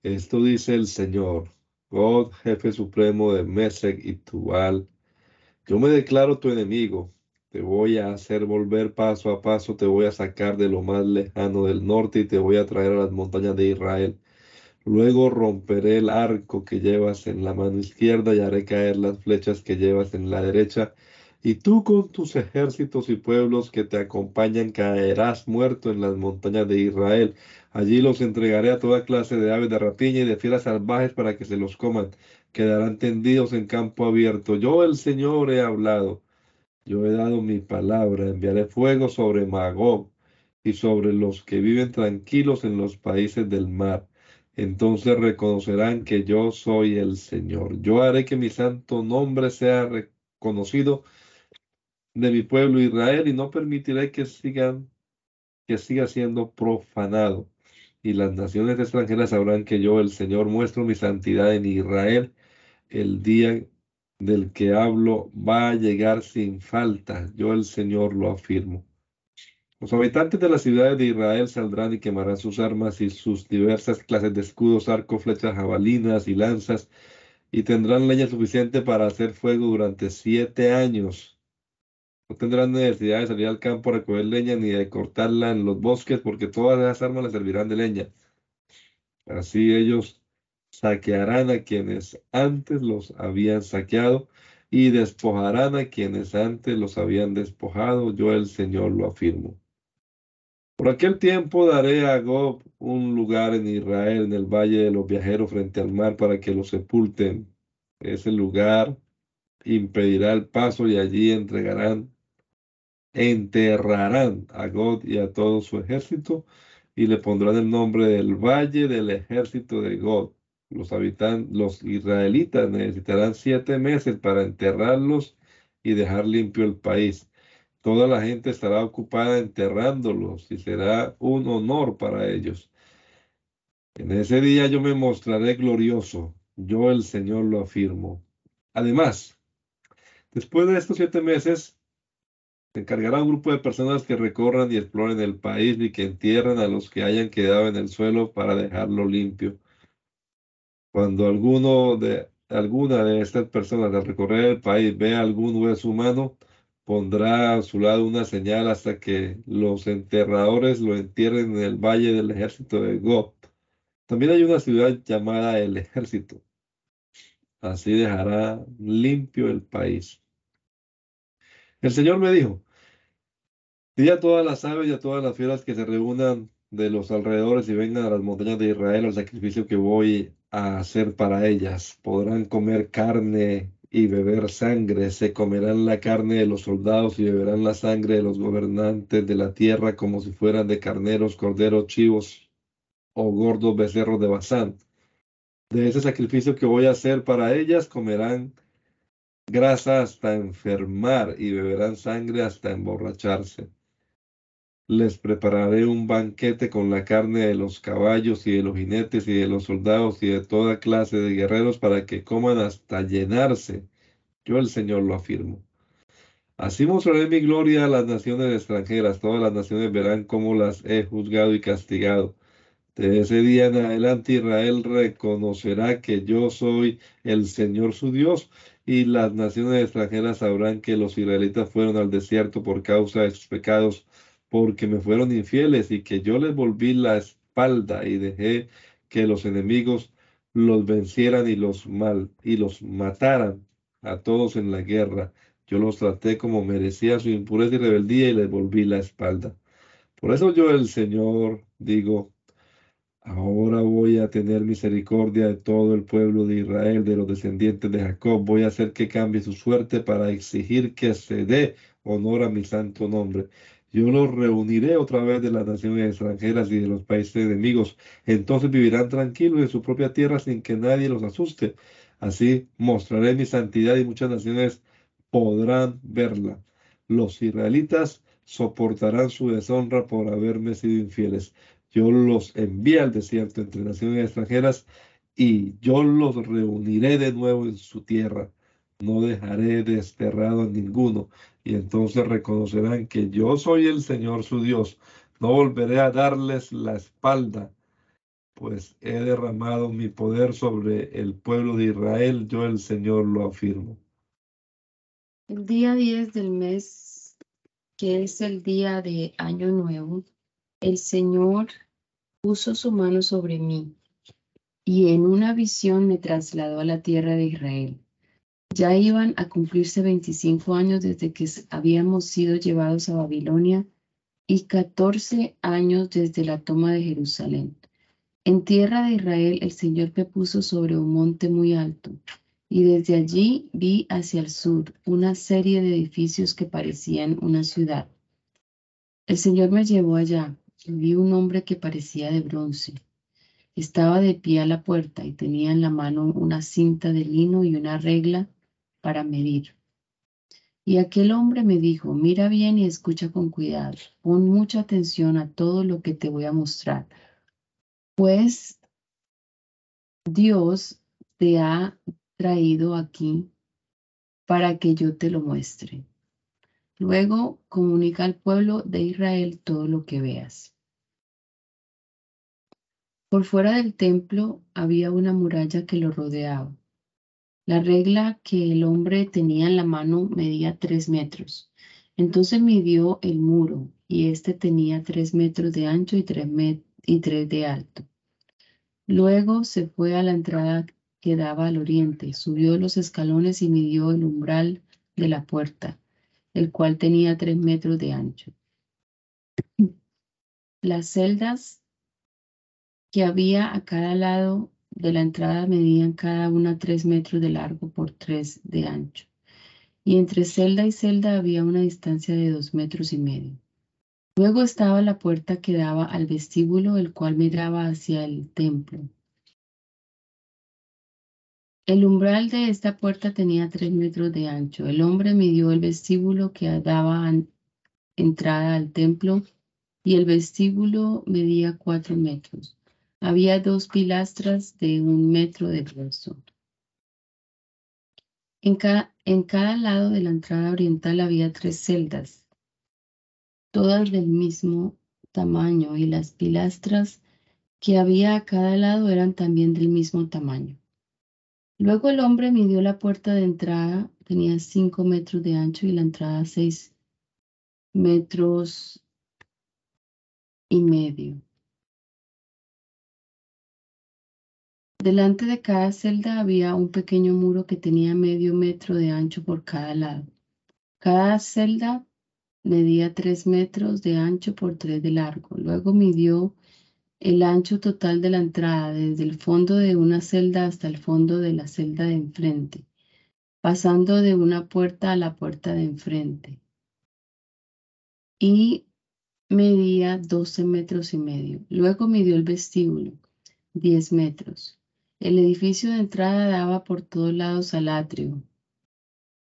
esto dice el Señor, God, jefe supremo de Mesec y Tubal. Yo me declaro tu enemigo. Te voy a hacer volver paso a paso, te voy a sacar de lo más lejano del norte y te voy a traer a las montañas de Israel. Luego romperé el arco que llevas en la mano izquierda y haré caer las flechas que llevas en la derecha. Y tú con tus ejércitos y pueblos que te acompañan caerás muerto en las montañas de Israel. Allí los entregaré a toda clase de aves de rapiña y de fieras salvajes para que se los coman. Quedarán tendidos en campo abierto. Yo el Señor he hablado. Yo he dado mi palabra. Enviaré fuego sobre Magog y sobre los que viven tranquilos en los países del mar. Entonces reconocerán que yo soy el Señor. Yo haré que mi santo nombre sea reconocido de mi pueblo Israel y no permitiré que sigan que siga siendo profanado y las naciones extranjeras sabrán que yo, el Señor, muestro mi santidad en Israel. El día del que hablo va a llegar sin falta. Yo, el Señor, lo afirmo. Los habitantes de las ciudades de Israel saldrán y quemarán sus armas y sus diversas clases de escudos, arcos, flechas, jabalinas y lanzas, y tendrán leña suficiente para hacer fuego durante siete años no tendrán necesidad de salir al campo a recoger leña ni de cortarla en los bosques, porque todas esas armas les servirán de leña. Así ellos saquearán a quienes antes los habían saqueado y despojarán a quienes antes los habían despojado, yo el Señor lo afirmo. Por aquel tiempo daré a Gob un lugar en Israel, en el valle de los viajeros frente al mar, para que lo sepulten. Ese lugar impedirá el paso y allí entregarán, enterrarán a God y a todo su ejército y le pondrán el nombre del valle del ejército de God. Los habitantes, los israelitas necesitarán siete meses para enterrarlos y dejar limpio el país. Toda la gente estará ocupada enterrándolos y será un honor para ellos. En ese día yo me mostraré glorioso, yo el Señor lo afirmo. Además, después de estos siete meses, se encargará un grupo de personas que recorran y exploren el país y que entierren a los que hayan quedado en el suelo para dejarlo limpio. Cuando alguno de, alguna de estas personas al recorrer el país vea algún hueso humano, pondrá a su lado una señal hasta que los enterradores lo entierren en el valle del ejército de Gob. También hay una ciudad llamada el ejército. Así dejará limpio el país. El Señor me dijo, di a todas las aves y a todas las fieras que se reúnan de los alrededores y vengan a las montañas de Israel al sacrificio que voy a hacer para ellas. Podrán comer carne y beber sangre, se comerán la carne de los soldados y beberán la sangre de los gobernantes de la tierra como si fueran de carneros, corderos, chivos o gordos becerros de Bazán. De ese sacrificio que voy a hacer para ellas comerán grasa hasta enfermar y beberán sangre hasta emborracharse. Les prepararé un banquete con la carne de los caballos y de los jinetes y de los soldados y de toda clase de guerreros para que coman hasta llenarse. Yo el Señor lo afirmo. Así mostraré mi gloria a las naciones extranjeras. Todas las naciones verán cómo las he juzgado y castigado. De ese día en adelante Israel reconocerá que yo soy el Señor su Dios y las naciones extranjeras sabrán que los israelitas fueron al desierto por causa de sus pecados porque me fueron infieles y que yo les volví la espalda y dejé que los enemigos los vencieran y los mal y los mataran a todos en la guerra. Yo los traté como merecía su impureza y rebeldía y les volví la espalda. Por eso yo el Señor digo, Ahora voy a tener misericordia de todo el pueblo de Israel, de los descendientes de Jacob. Voy a hacer que cambie su suerte para exigir que se dé honor a mi santo nombre. Yo los reuniré otra vez de las naciones extranjeras y de los países enemigos. Entonces vivirán tranquilos en su propia tierra sin que nadie los asuste. Así mostraré mi santidad y muchas naciones podrán verla. Los israelitas soportarán su deshonra por haberme sido infieles. Yo los envié al desierto entre naciones extranjeras y yo los reuniré de nuevo en su tierra no dejaré desterrado a ninguno, y entonces reconocerán que yo soy el Señor su Dios. No volveré a darles la espalda, pues he derramado mi poder sobre el pueblo de Israel, yo el Señor lo afirmo. El día 10 del mes, que es el día de Año Nuevo, el Señor puso su mano sobre mí y en una visión me trasladó a la tierra de Israel. Ya iban a cumplirse 25 años desde que habíamos sido llevados a Babilonia y 14 años desde la toma de Jerusalén. En tierra de Israel el Señor me puso sobre un monte muy alto y desde allí vi hacia el sur una serie de edificios que parecían una ciudad. El Señor me llevó allá y vi un hombre que parecía de bronce. Estaba de pie a la puerta y tenía en la mano una cinta de lino y una regla para medir. Y aquel hombre me dijo, mira bien y escucha con cuidado, pon mucha atención a todo lo que te voy a mostrar, pues Dios te ha traído aquí para que yo te lo muestre. Luego comunica al pueblo de Israel todo lo que veas. Por fuera del templo había una muralla que lo rodeaba la regla que el hombre tenía en la mano medía tres metros. Entonces midió el muro y este tenía tres metros de ancho y tres, y tres de alto. Luego se fue a la entrada que daba al oriente, subió los escalones y midió el umbral de la puerta, el cual tenía tres metros de ancho. Las celdas que había a cada lado de la entrada medían cada una tres metros de largo por tres de ancho, y entre celda y celda había una distancia de dos metros y medio. Luego estaba la puerta que daba al vestíbulo, el cual miraba hacia el templo. El umbral de esta puerta tenía tres metros de ancho. El hombre midió el vestíbulo que daba entrada al templo y el vestíbulo medía cuatro metros. Había dos pilastras de un metro de grueso. En en cada lado de la entrada oriental había tres celdas, todas del mismo tamaño, y las pilastras que había a cada lado eran también del mismo tamaño. Luego el hombre midió la puerta de entrada, tenía cinco metros de ancho y la entrada seis metros y medio. Delante de cada celda había un pequeño muro que tenía medio metro de ancho por cada lado. Cada celda medía tres metros de ancho por tres de largo. Luego midió el ancho total de la entrada desde el fondo de una celda hasta el fondo de la celda de enfrente, pasando de una puerta a la puerta de enfrente. Y medía 12 metros y medio. Luego midió el vestíbulo, 10 metros. El edificio de entrada daba por todos lados al atrio.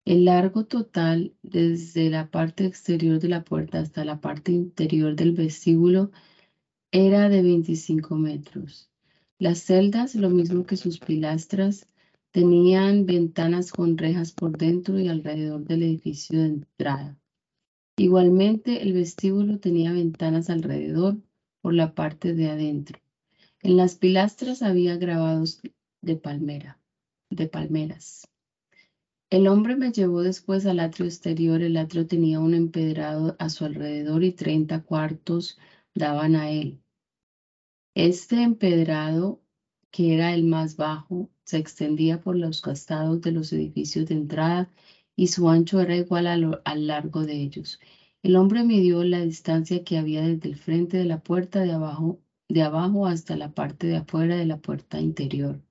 El largo total desde la parte exterior de la puerta hasta la parte interior del vestíbulo era de 25 metros. Las celdas, lo mismo que sus pilastras, tenían ventanas con rejas por dentro y alrededor del edificio de entrada. Igualmente, el vestíbulo tenía ventanas alrededor por la parte de adentro. En las pilastras había grabados de palmera, de palmeras. El hombre me llevó después al atrio exterior. El atrio tenía un empedrado a su alrededor y treinta cuartos daban a él. Este empedrado, que era el más bajo, se extendía por los castados de los edificios de entrada y su ancho era igual al largo de ellos. El hombre midió la distancia que había desde el frente de la puerta de abajo de abajo hasta la parte de afuera de la puerta interior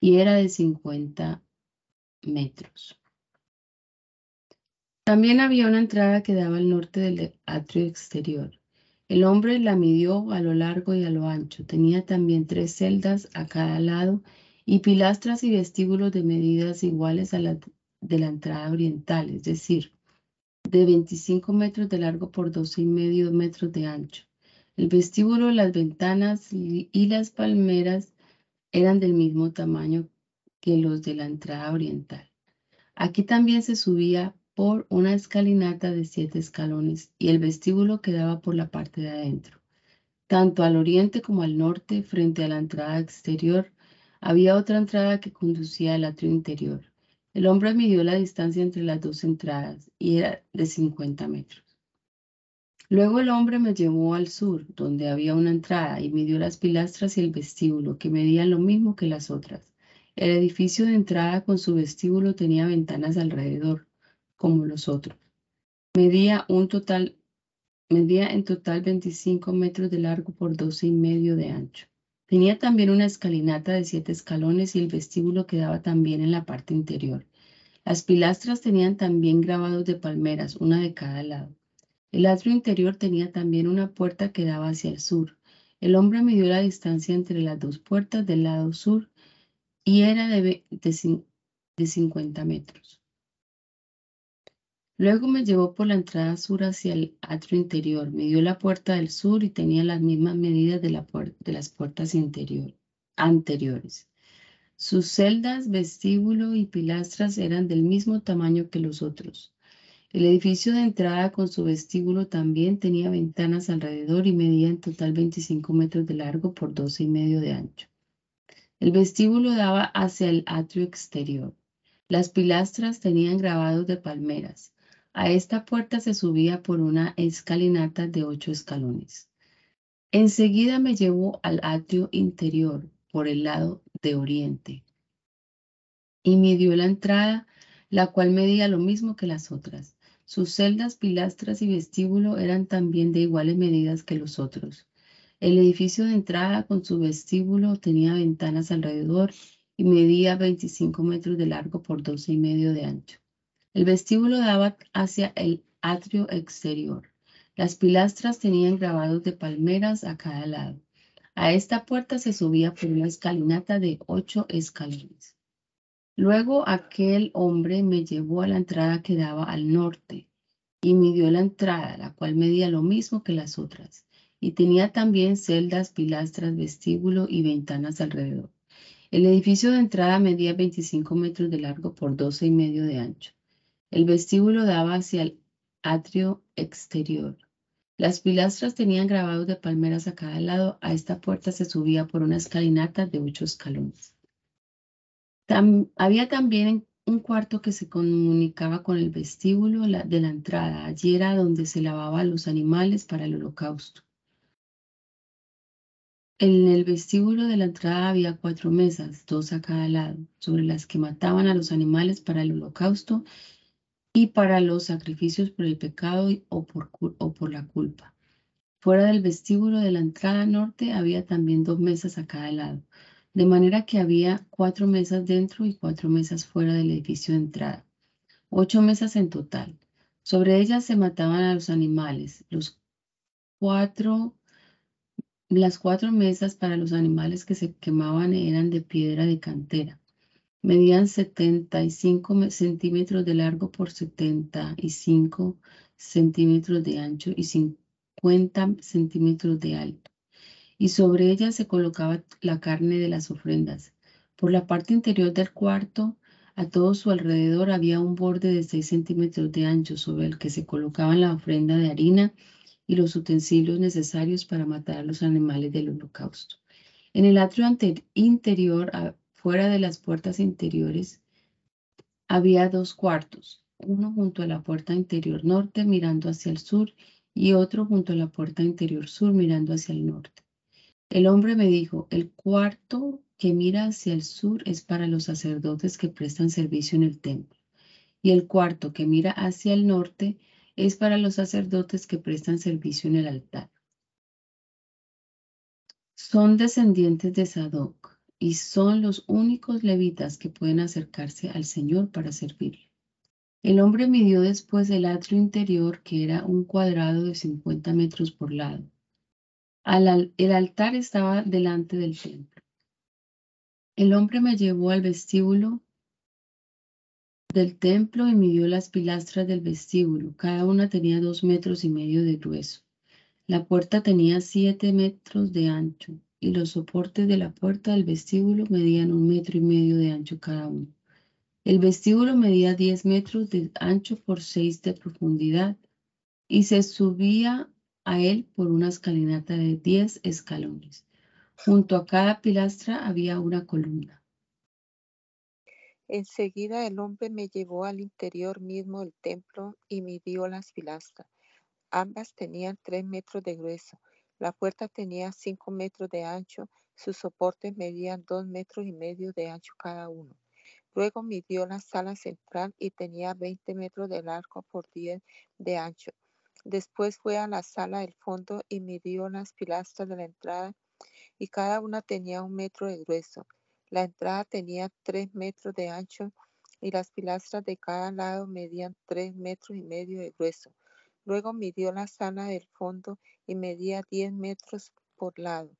y era de 50 metros. También había una entrada que daba al norte del atrio exterior. El hombre la midió a lo largo y a lo ancho. Tenía también tres celdas a cada lado y pilastras y vestíbulos de medidas iguales a las de la entrada oriental, es decir, de 25 metros de largo por 12 y medio metros de ancho. El vestíbulo, las ventanas y las palmeras eran del mismo tamaño que los de la entrada oriental. Aquí también se subía por una escalinata de siete escalones y el vestíbulo quedaba por la parte de adentro. Tanto al oriente como al norte, frente a la entrada exterior, había otra entrada que conducía al atrio interior. El hombre midió la distancia entre las dos entradas y era de 50 metros. Luego el hombre me llevó al sur, donde había una entrada, y midió las pilastras y el vestíbulo, que medían lo mismo que las otras. El edificio de entrada con su vestíbulo tenía ventanas alrededor, como los otros. Medía un total, medía en total 25 metros de largo por 12 y medio de ancho. Tenía también una escalinata de siete escalones y el vestíbulo quedaba también en la parte interior. Las pilastras tenían también grabados de palmeras, una de cada lado. El atrio interior tenía también una puerta que daba hacia el sur. El hombre midió la distancia entre las dos puertas del lado sur y era de, de, 50 metros. Luego me llevó por la entrada sur hacia el atrio interior. Midió la puerta del sur y tenía las mismas medidas de las puertas interior, anteriores. Sus celdas, vestíbulo y pilastras eran del mismo tamaño que los otros. El edificio de entrada con su vestíbulo también tenía ventanas alrededor y medía en total 25 metros de largo por 12 y medio de ancho. El vestíbulo daba hacia el atrio exterior. Las pilastras tenían grabados de palmeras. A esta puerta se subía por una escalinata de ocho escalones. Enseguida me llevó al atrio interior por el lado de oriente. y midió la entrada, la cual medía lo mismo que las otras. Sus celdas, pilastras y vestíbulo eran también de iguales medidas que los otros. El edificio de entrada con su vestíbulo tenía ventanas alrededor y medía 25 metros de largo por 12 y medio de ancho. El vestíbulo daba hacia el atrio exterior. Las pilastras tenían grabados de palmeras a cada lado. A esta puerta se subía por una escalinata de ocho escalones. Luego aquel hombre me llevó a la entrada que daba al norte y midió la entrada, la cual medía lo mismo que las otras, y tenía también celdas, pilastras, vestíbulo y ventanas alrededor. El edificio de entrada medía 25 metros de largo por 12 y medio de ancho. El vestíbulo daba hacia el atrio exterior. Las pilastras tenían grabados de palmeras a cada lado. A esta puerta se subía por una escalinata de ocho escalones. Había también un cuarto que se comunicaba con el vestíbulo de la entrada. Allí era donde se lavaban los animales para el holocausto. En el vestíbulo de la entrada había cuatro mesas, dos a cada lado, sobre las que mataban a los animales para el holocausto y para los sacrificios por el pecado o por, o por la culpa. Fuera del vestíbulo de la entrada norte había también dos mesas a cada lado, de manera que había cuatro mesas dentro y cuatro mesas fuera del edificio de entrada. Ocho mesas en total. Sobre ellas se mataban a los animales. Los cuatro las cuatro mesas para los animales que se quemaban eran de piedra de cantera. Medían 75 centímetros de largo por 75 centímetros de ancho y 50 centímetros de alto. Y sobre ellas se colocaba la carne de las ofrendas. Por la parte interior del cuarto, a todo su alrededor había un borde de 6 centímetros de ancho sobre el que se colocaban la ofrenda de harina y los utensilios necesarios para matar a los animales del holocausto. En el atrio interior, fuera de las puertas interiores, había dos cuartos, uno junto a la puerta interior norte mirando hacia el sur y otro junto a la puerta interior sur mirando hacia el norte. El hombre me dijo, el cuarto que mira hacia el sur es para los sacerdotes que prestan servicio en el templo y el cuarto que mira hacia el norte es para los sacerdotes que prestan servicio en el altar. Son descendientes de Sadoc y son los únicos levitas que pueden acercarse al Señor para servirle. El hombre midió después el atrio interior, que era un cuadrado de 50 metros por lado. El altar estaba delante del templo. El hombre me llevó al vestíbulo del templo y midió las pilastras del vestíbulo. Cada una tenía dos metros y medio de grueso. La puerta tenía siete metros de ancho y los soportes de la puerta del vestíbulo medían un metro y medio de ancho cada uno. El vestíbulo medía diez metros de ancho por seis de profundidad y se subía a él por una escalinata de diez escalones. Junto a cada pilastra había una columna. Enseguida el hombre me llevó al interior mismo del templo y midió las pilastras. Ambas tenían tres metros de grueso. La puerta tenía cinco metros de ancho. Sus soportes medían dos metros y medio de ancho cada uno. Luego midió la sala central y tenía 20 metros de largo por 10 de ancho. Después fue a la sala del fondo y midió las pilastras de la entrada y cada una tenía un metro de grueso. La entrada tenía tres metros de ancho y las pilastras de cada lado medían tres metros y medio de grueso. Luego midió la sala del fondo y medía diez metros por lado.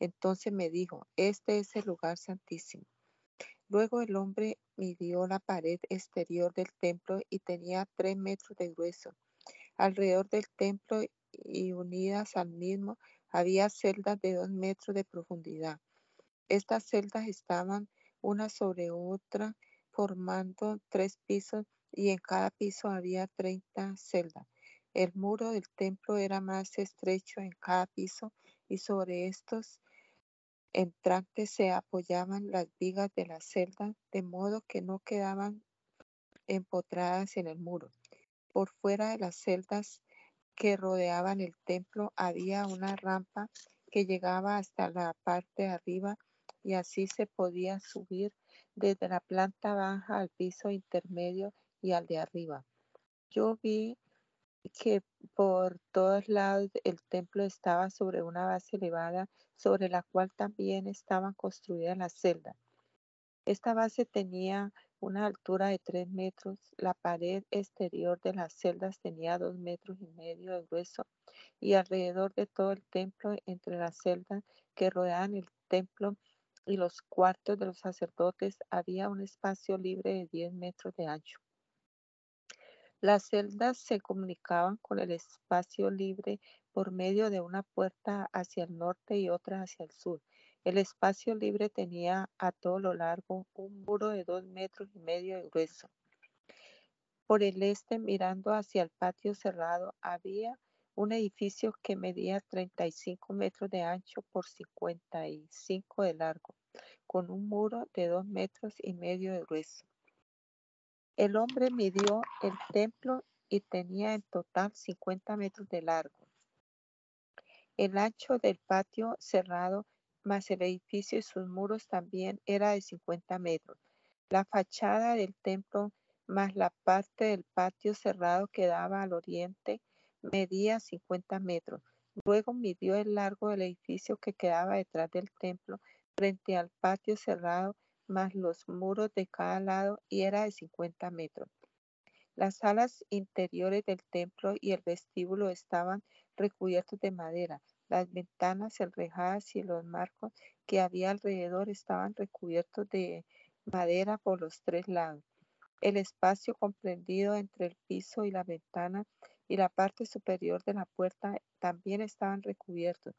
Entonces me dijo, este es el lugar santísimo. Luego el hombre midió la pared exterior del templo y tenía tres metros de grueso. Alrededor del templo y unidas al mismo había celdas de dos metros de profundidad. Estas celdas estaban una sobre otra formando tres pisos y en cada piso había 30 celdas. El muro del templo era más estrecho en cada piso y sobre estos entrantes se apoyaban las vigas de la celda de modo que no quedaban empotradas en el muro. Por fuera de las celdas que rodeaban el templo había una rampa que llegaba hasta la parte de arriba y así se podía subir desde la planta baja al piso intermedio y al de arriba. Yo vi que por todos lados el templo estaba sobre una base elevada, sobre la cual también estaban construidas las celdas. Esta base tenía una altura de tres metros, la pared exterior de las celdas tenía dos metros y medio de grueso y alrededor de todo el templo, entre las celdas que rodeaban el templo y los cuartos de los sacerdotes, había un espacio libre de diez metros de ancho. Las celdas se comunicaban con el espacio libre por medio de una puerta hacia el norte y otra hacia el sur. El espacio libre tenía a todo lo largo un muro de dos metros y medio de grueso. Por el este, mirando hacia el patio cerrado, había un edificio que medía 35 metros de ancho por 55 de largo, con un muro de dos metros y medio de grueso. El hombre midió el templo y tenía en total 50 metros de largo. El ancho del patio cerrado más el edificio y sus muros también era de 50 metros. La fachada del templo más la parte del patio cerrado que daba al oriente medía 50 metros. Luego midió el largo del edificio que quedaba detrás del templo frente al patio cerrado más los muros de cada lado y era de 50 metros. Las salas interiores del templo y el vestíbulo estaban recubiertos de madera. Las ventanas enrejadas y los marcos que había alrededor estaban recubiertos de madera por los tres lados. El espacio comprendido entre el piso y la ventana y la parte superior de la puerta también estaban recubiertos.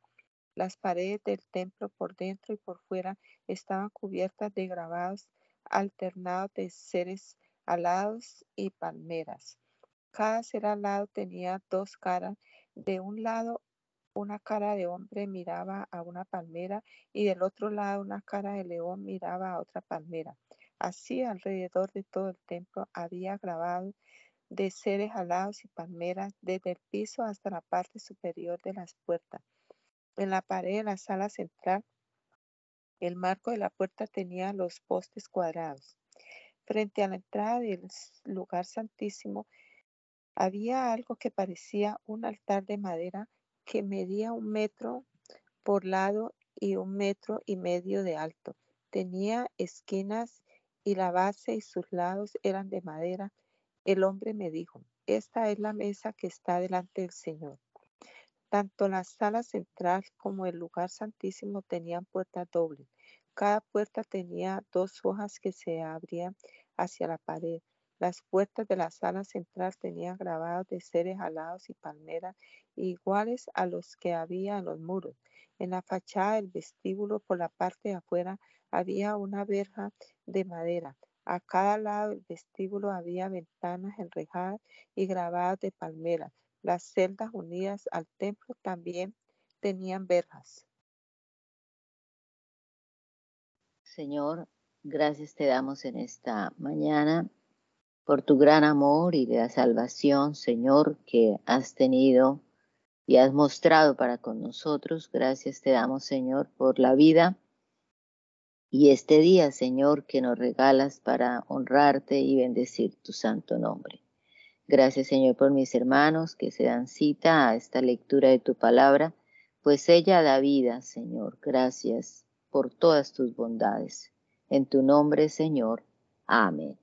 Las paredes del templo por dentro y por fuera estaban cubiertas de grabados alternados de seres alados y palmeras. Cada ser alado tenía dos caras. De un lado, una cara de hombre miraba a una palmera y del otro lado, una cara de león miraba a otra palmera. Así, alrededor de todo el templo había grabados de seres alados y palmeras desde el piso hasta la parte superior de las puertas. En la pared de la sala central, el marco de la puerta tenía los postes cuadrados. Frente a la entrada del lugar santísimo había algo que parecía un altar de madera que medía un metro por lado y un metro y medio de alto. Tenía esquinas y la base y sus lados eran de madera. El hombre me dijo, esta es la mesa que está delante del Señor. Tanto la sala central como el lugar santísimo tenían puertas dobles. Cada puerta tenía dos hojas que se abrían hacia la pared. Las puertas de la sala central tenían grabados de seres alados y palmeras iguales a los que había en los muros. En la fachada del vestíbulo por la parte de afuera había una verja de madera. A cada lado del vestíbulo había ventanas enrejadas y grabadas de palmeras. Las celdas unidas al templo también tenían verjas. Señor, gracias te damos en esta mañana por tu gran amor y la salvación, Señor, que has tenido y has mostrado para con nosotros. Gracias te damos, Señor, por la vida y este día, Señor, que nos regalas para honrarte y bendecir tu santo nombre. Gracias Señor por mis hermanos que se dan cita a esta lectura de tu palabra, pues ella da vida, Señor. Gracias por todas tus bondades. En tu nombre, Señor. Amén.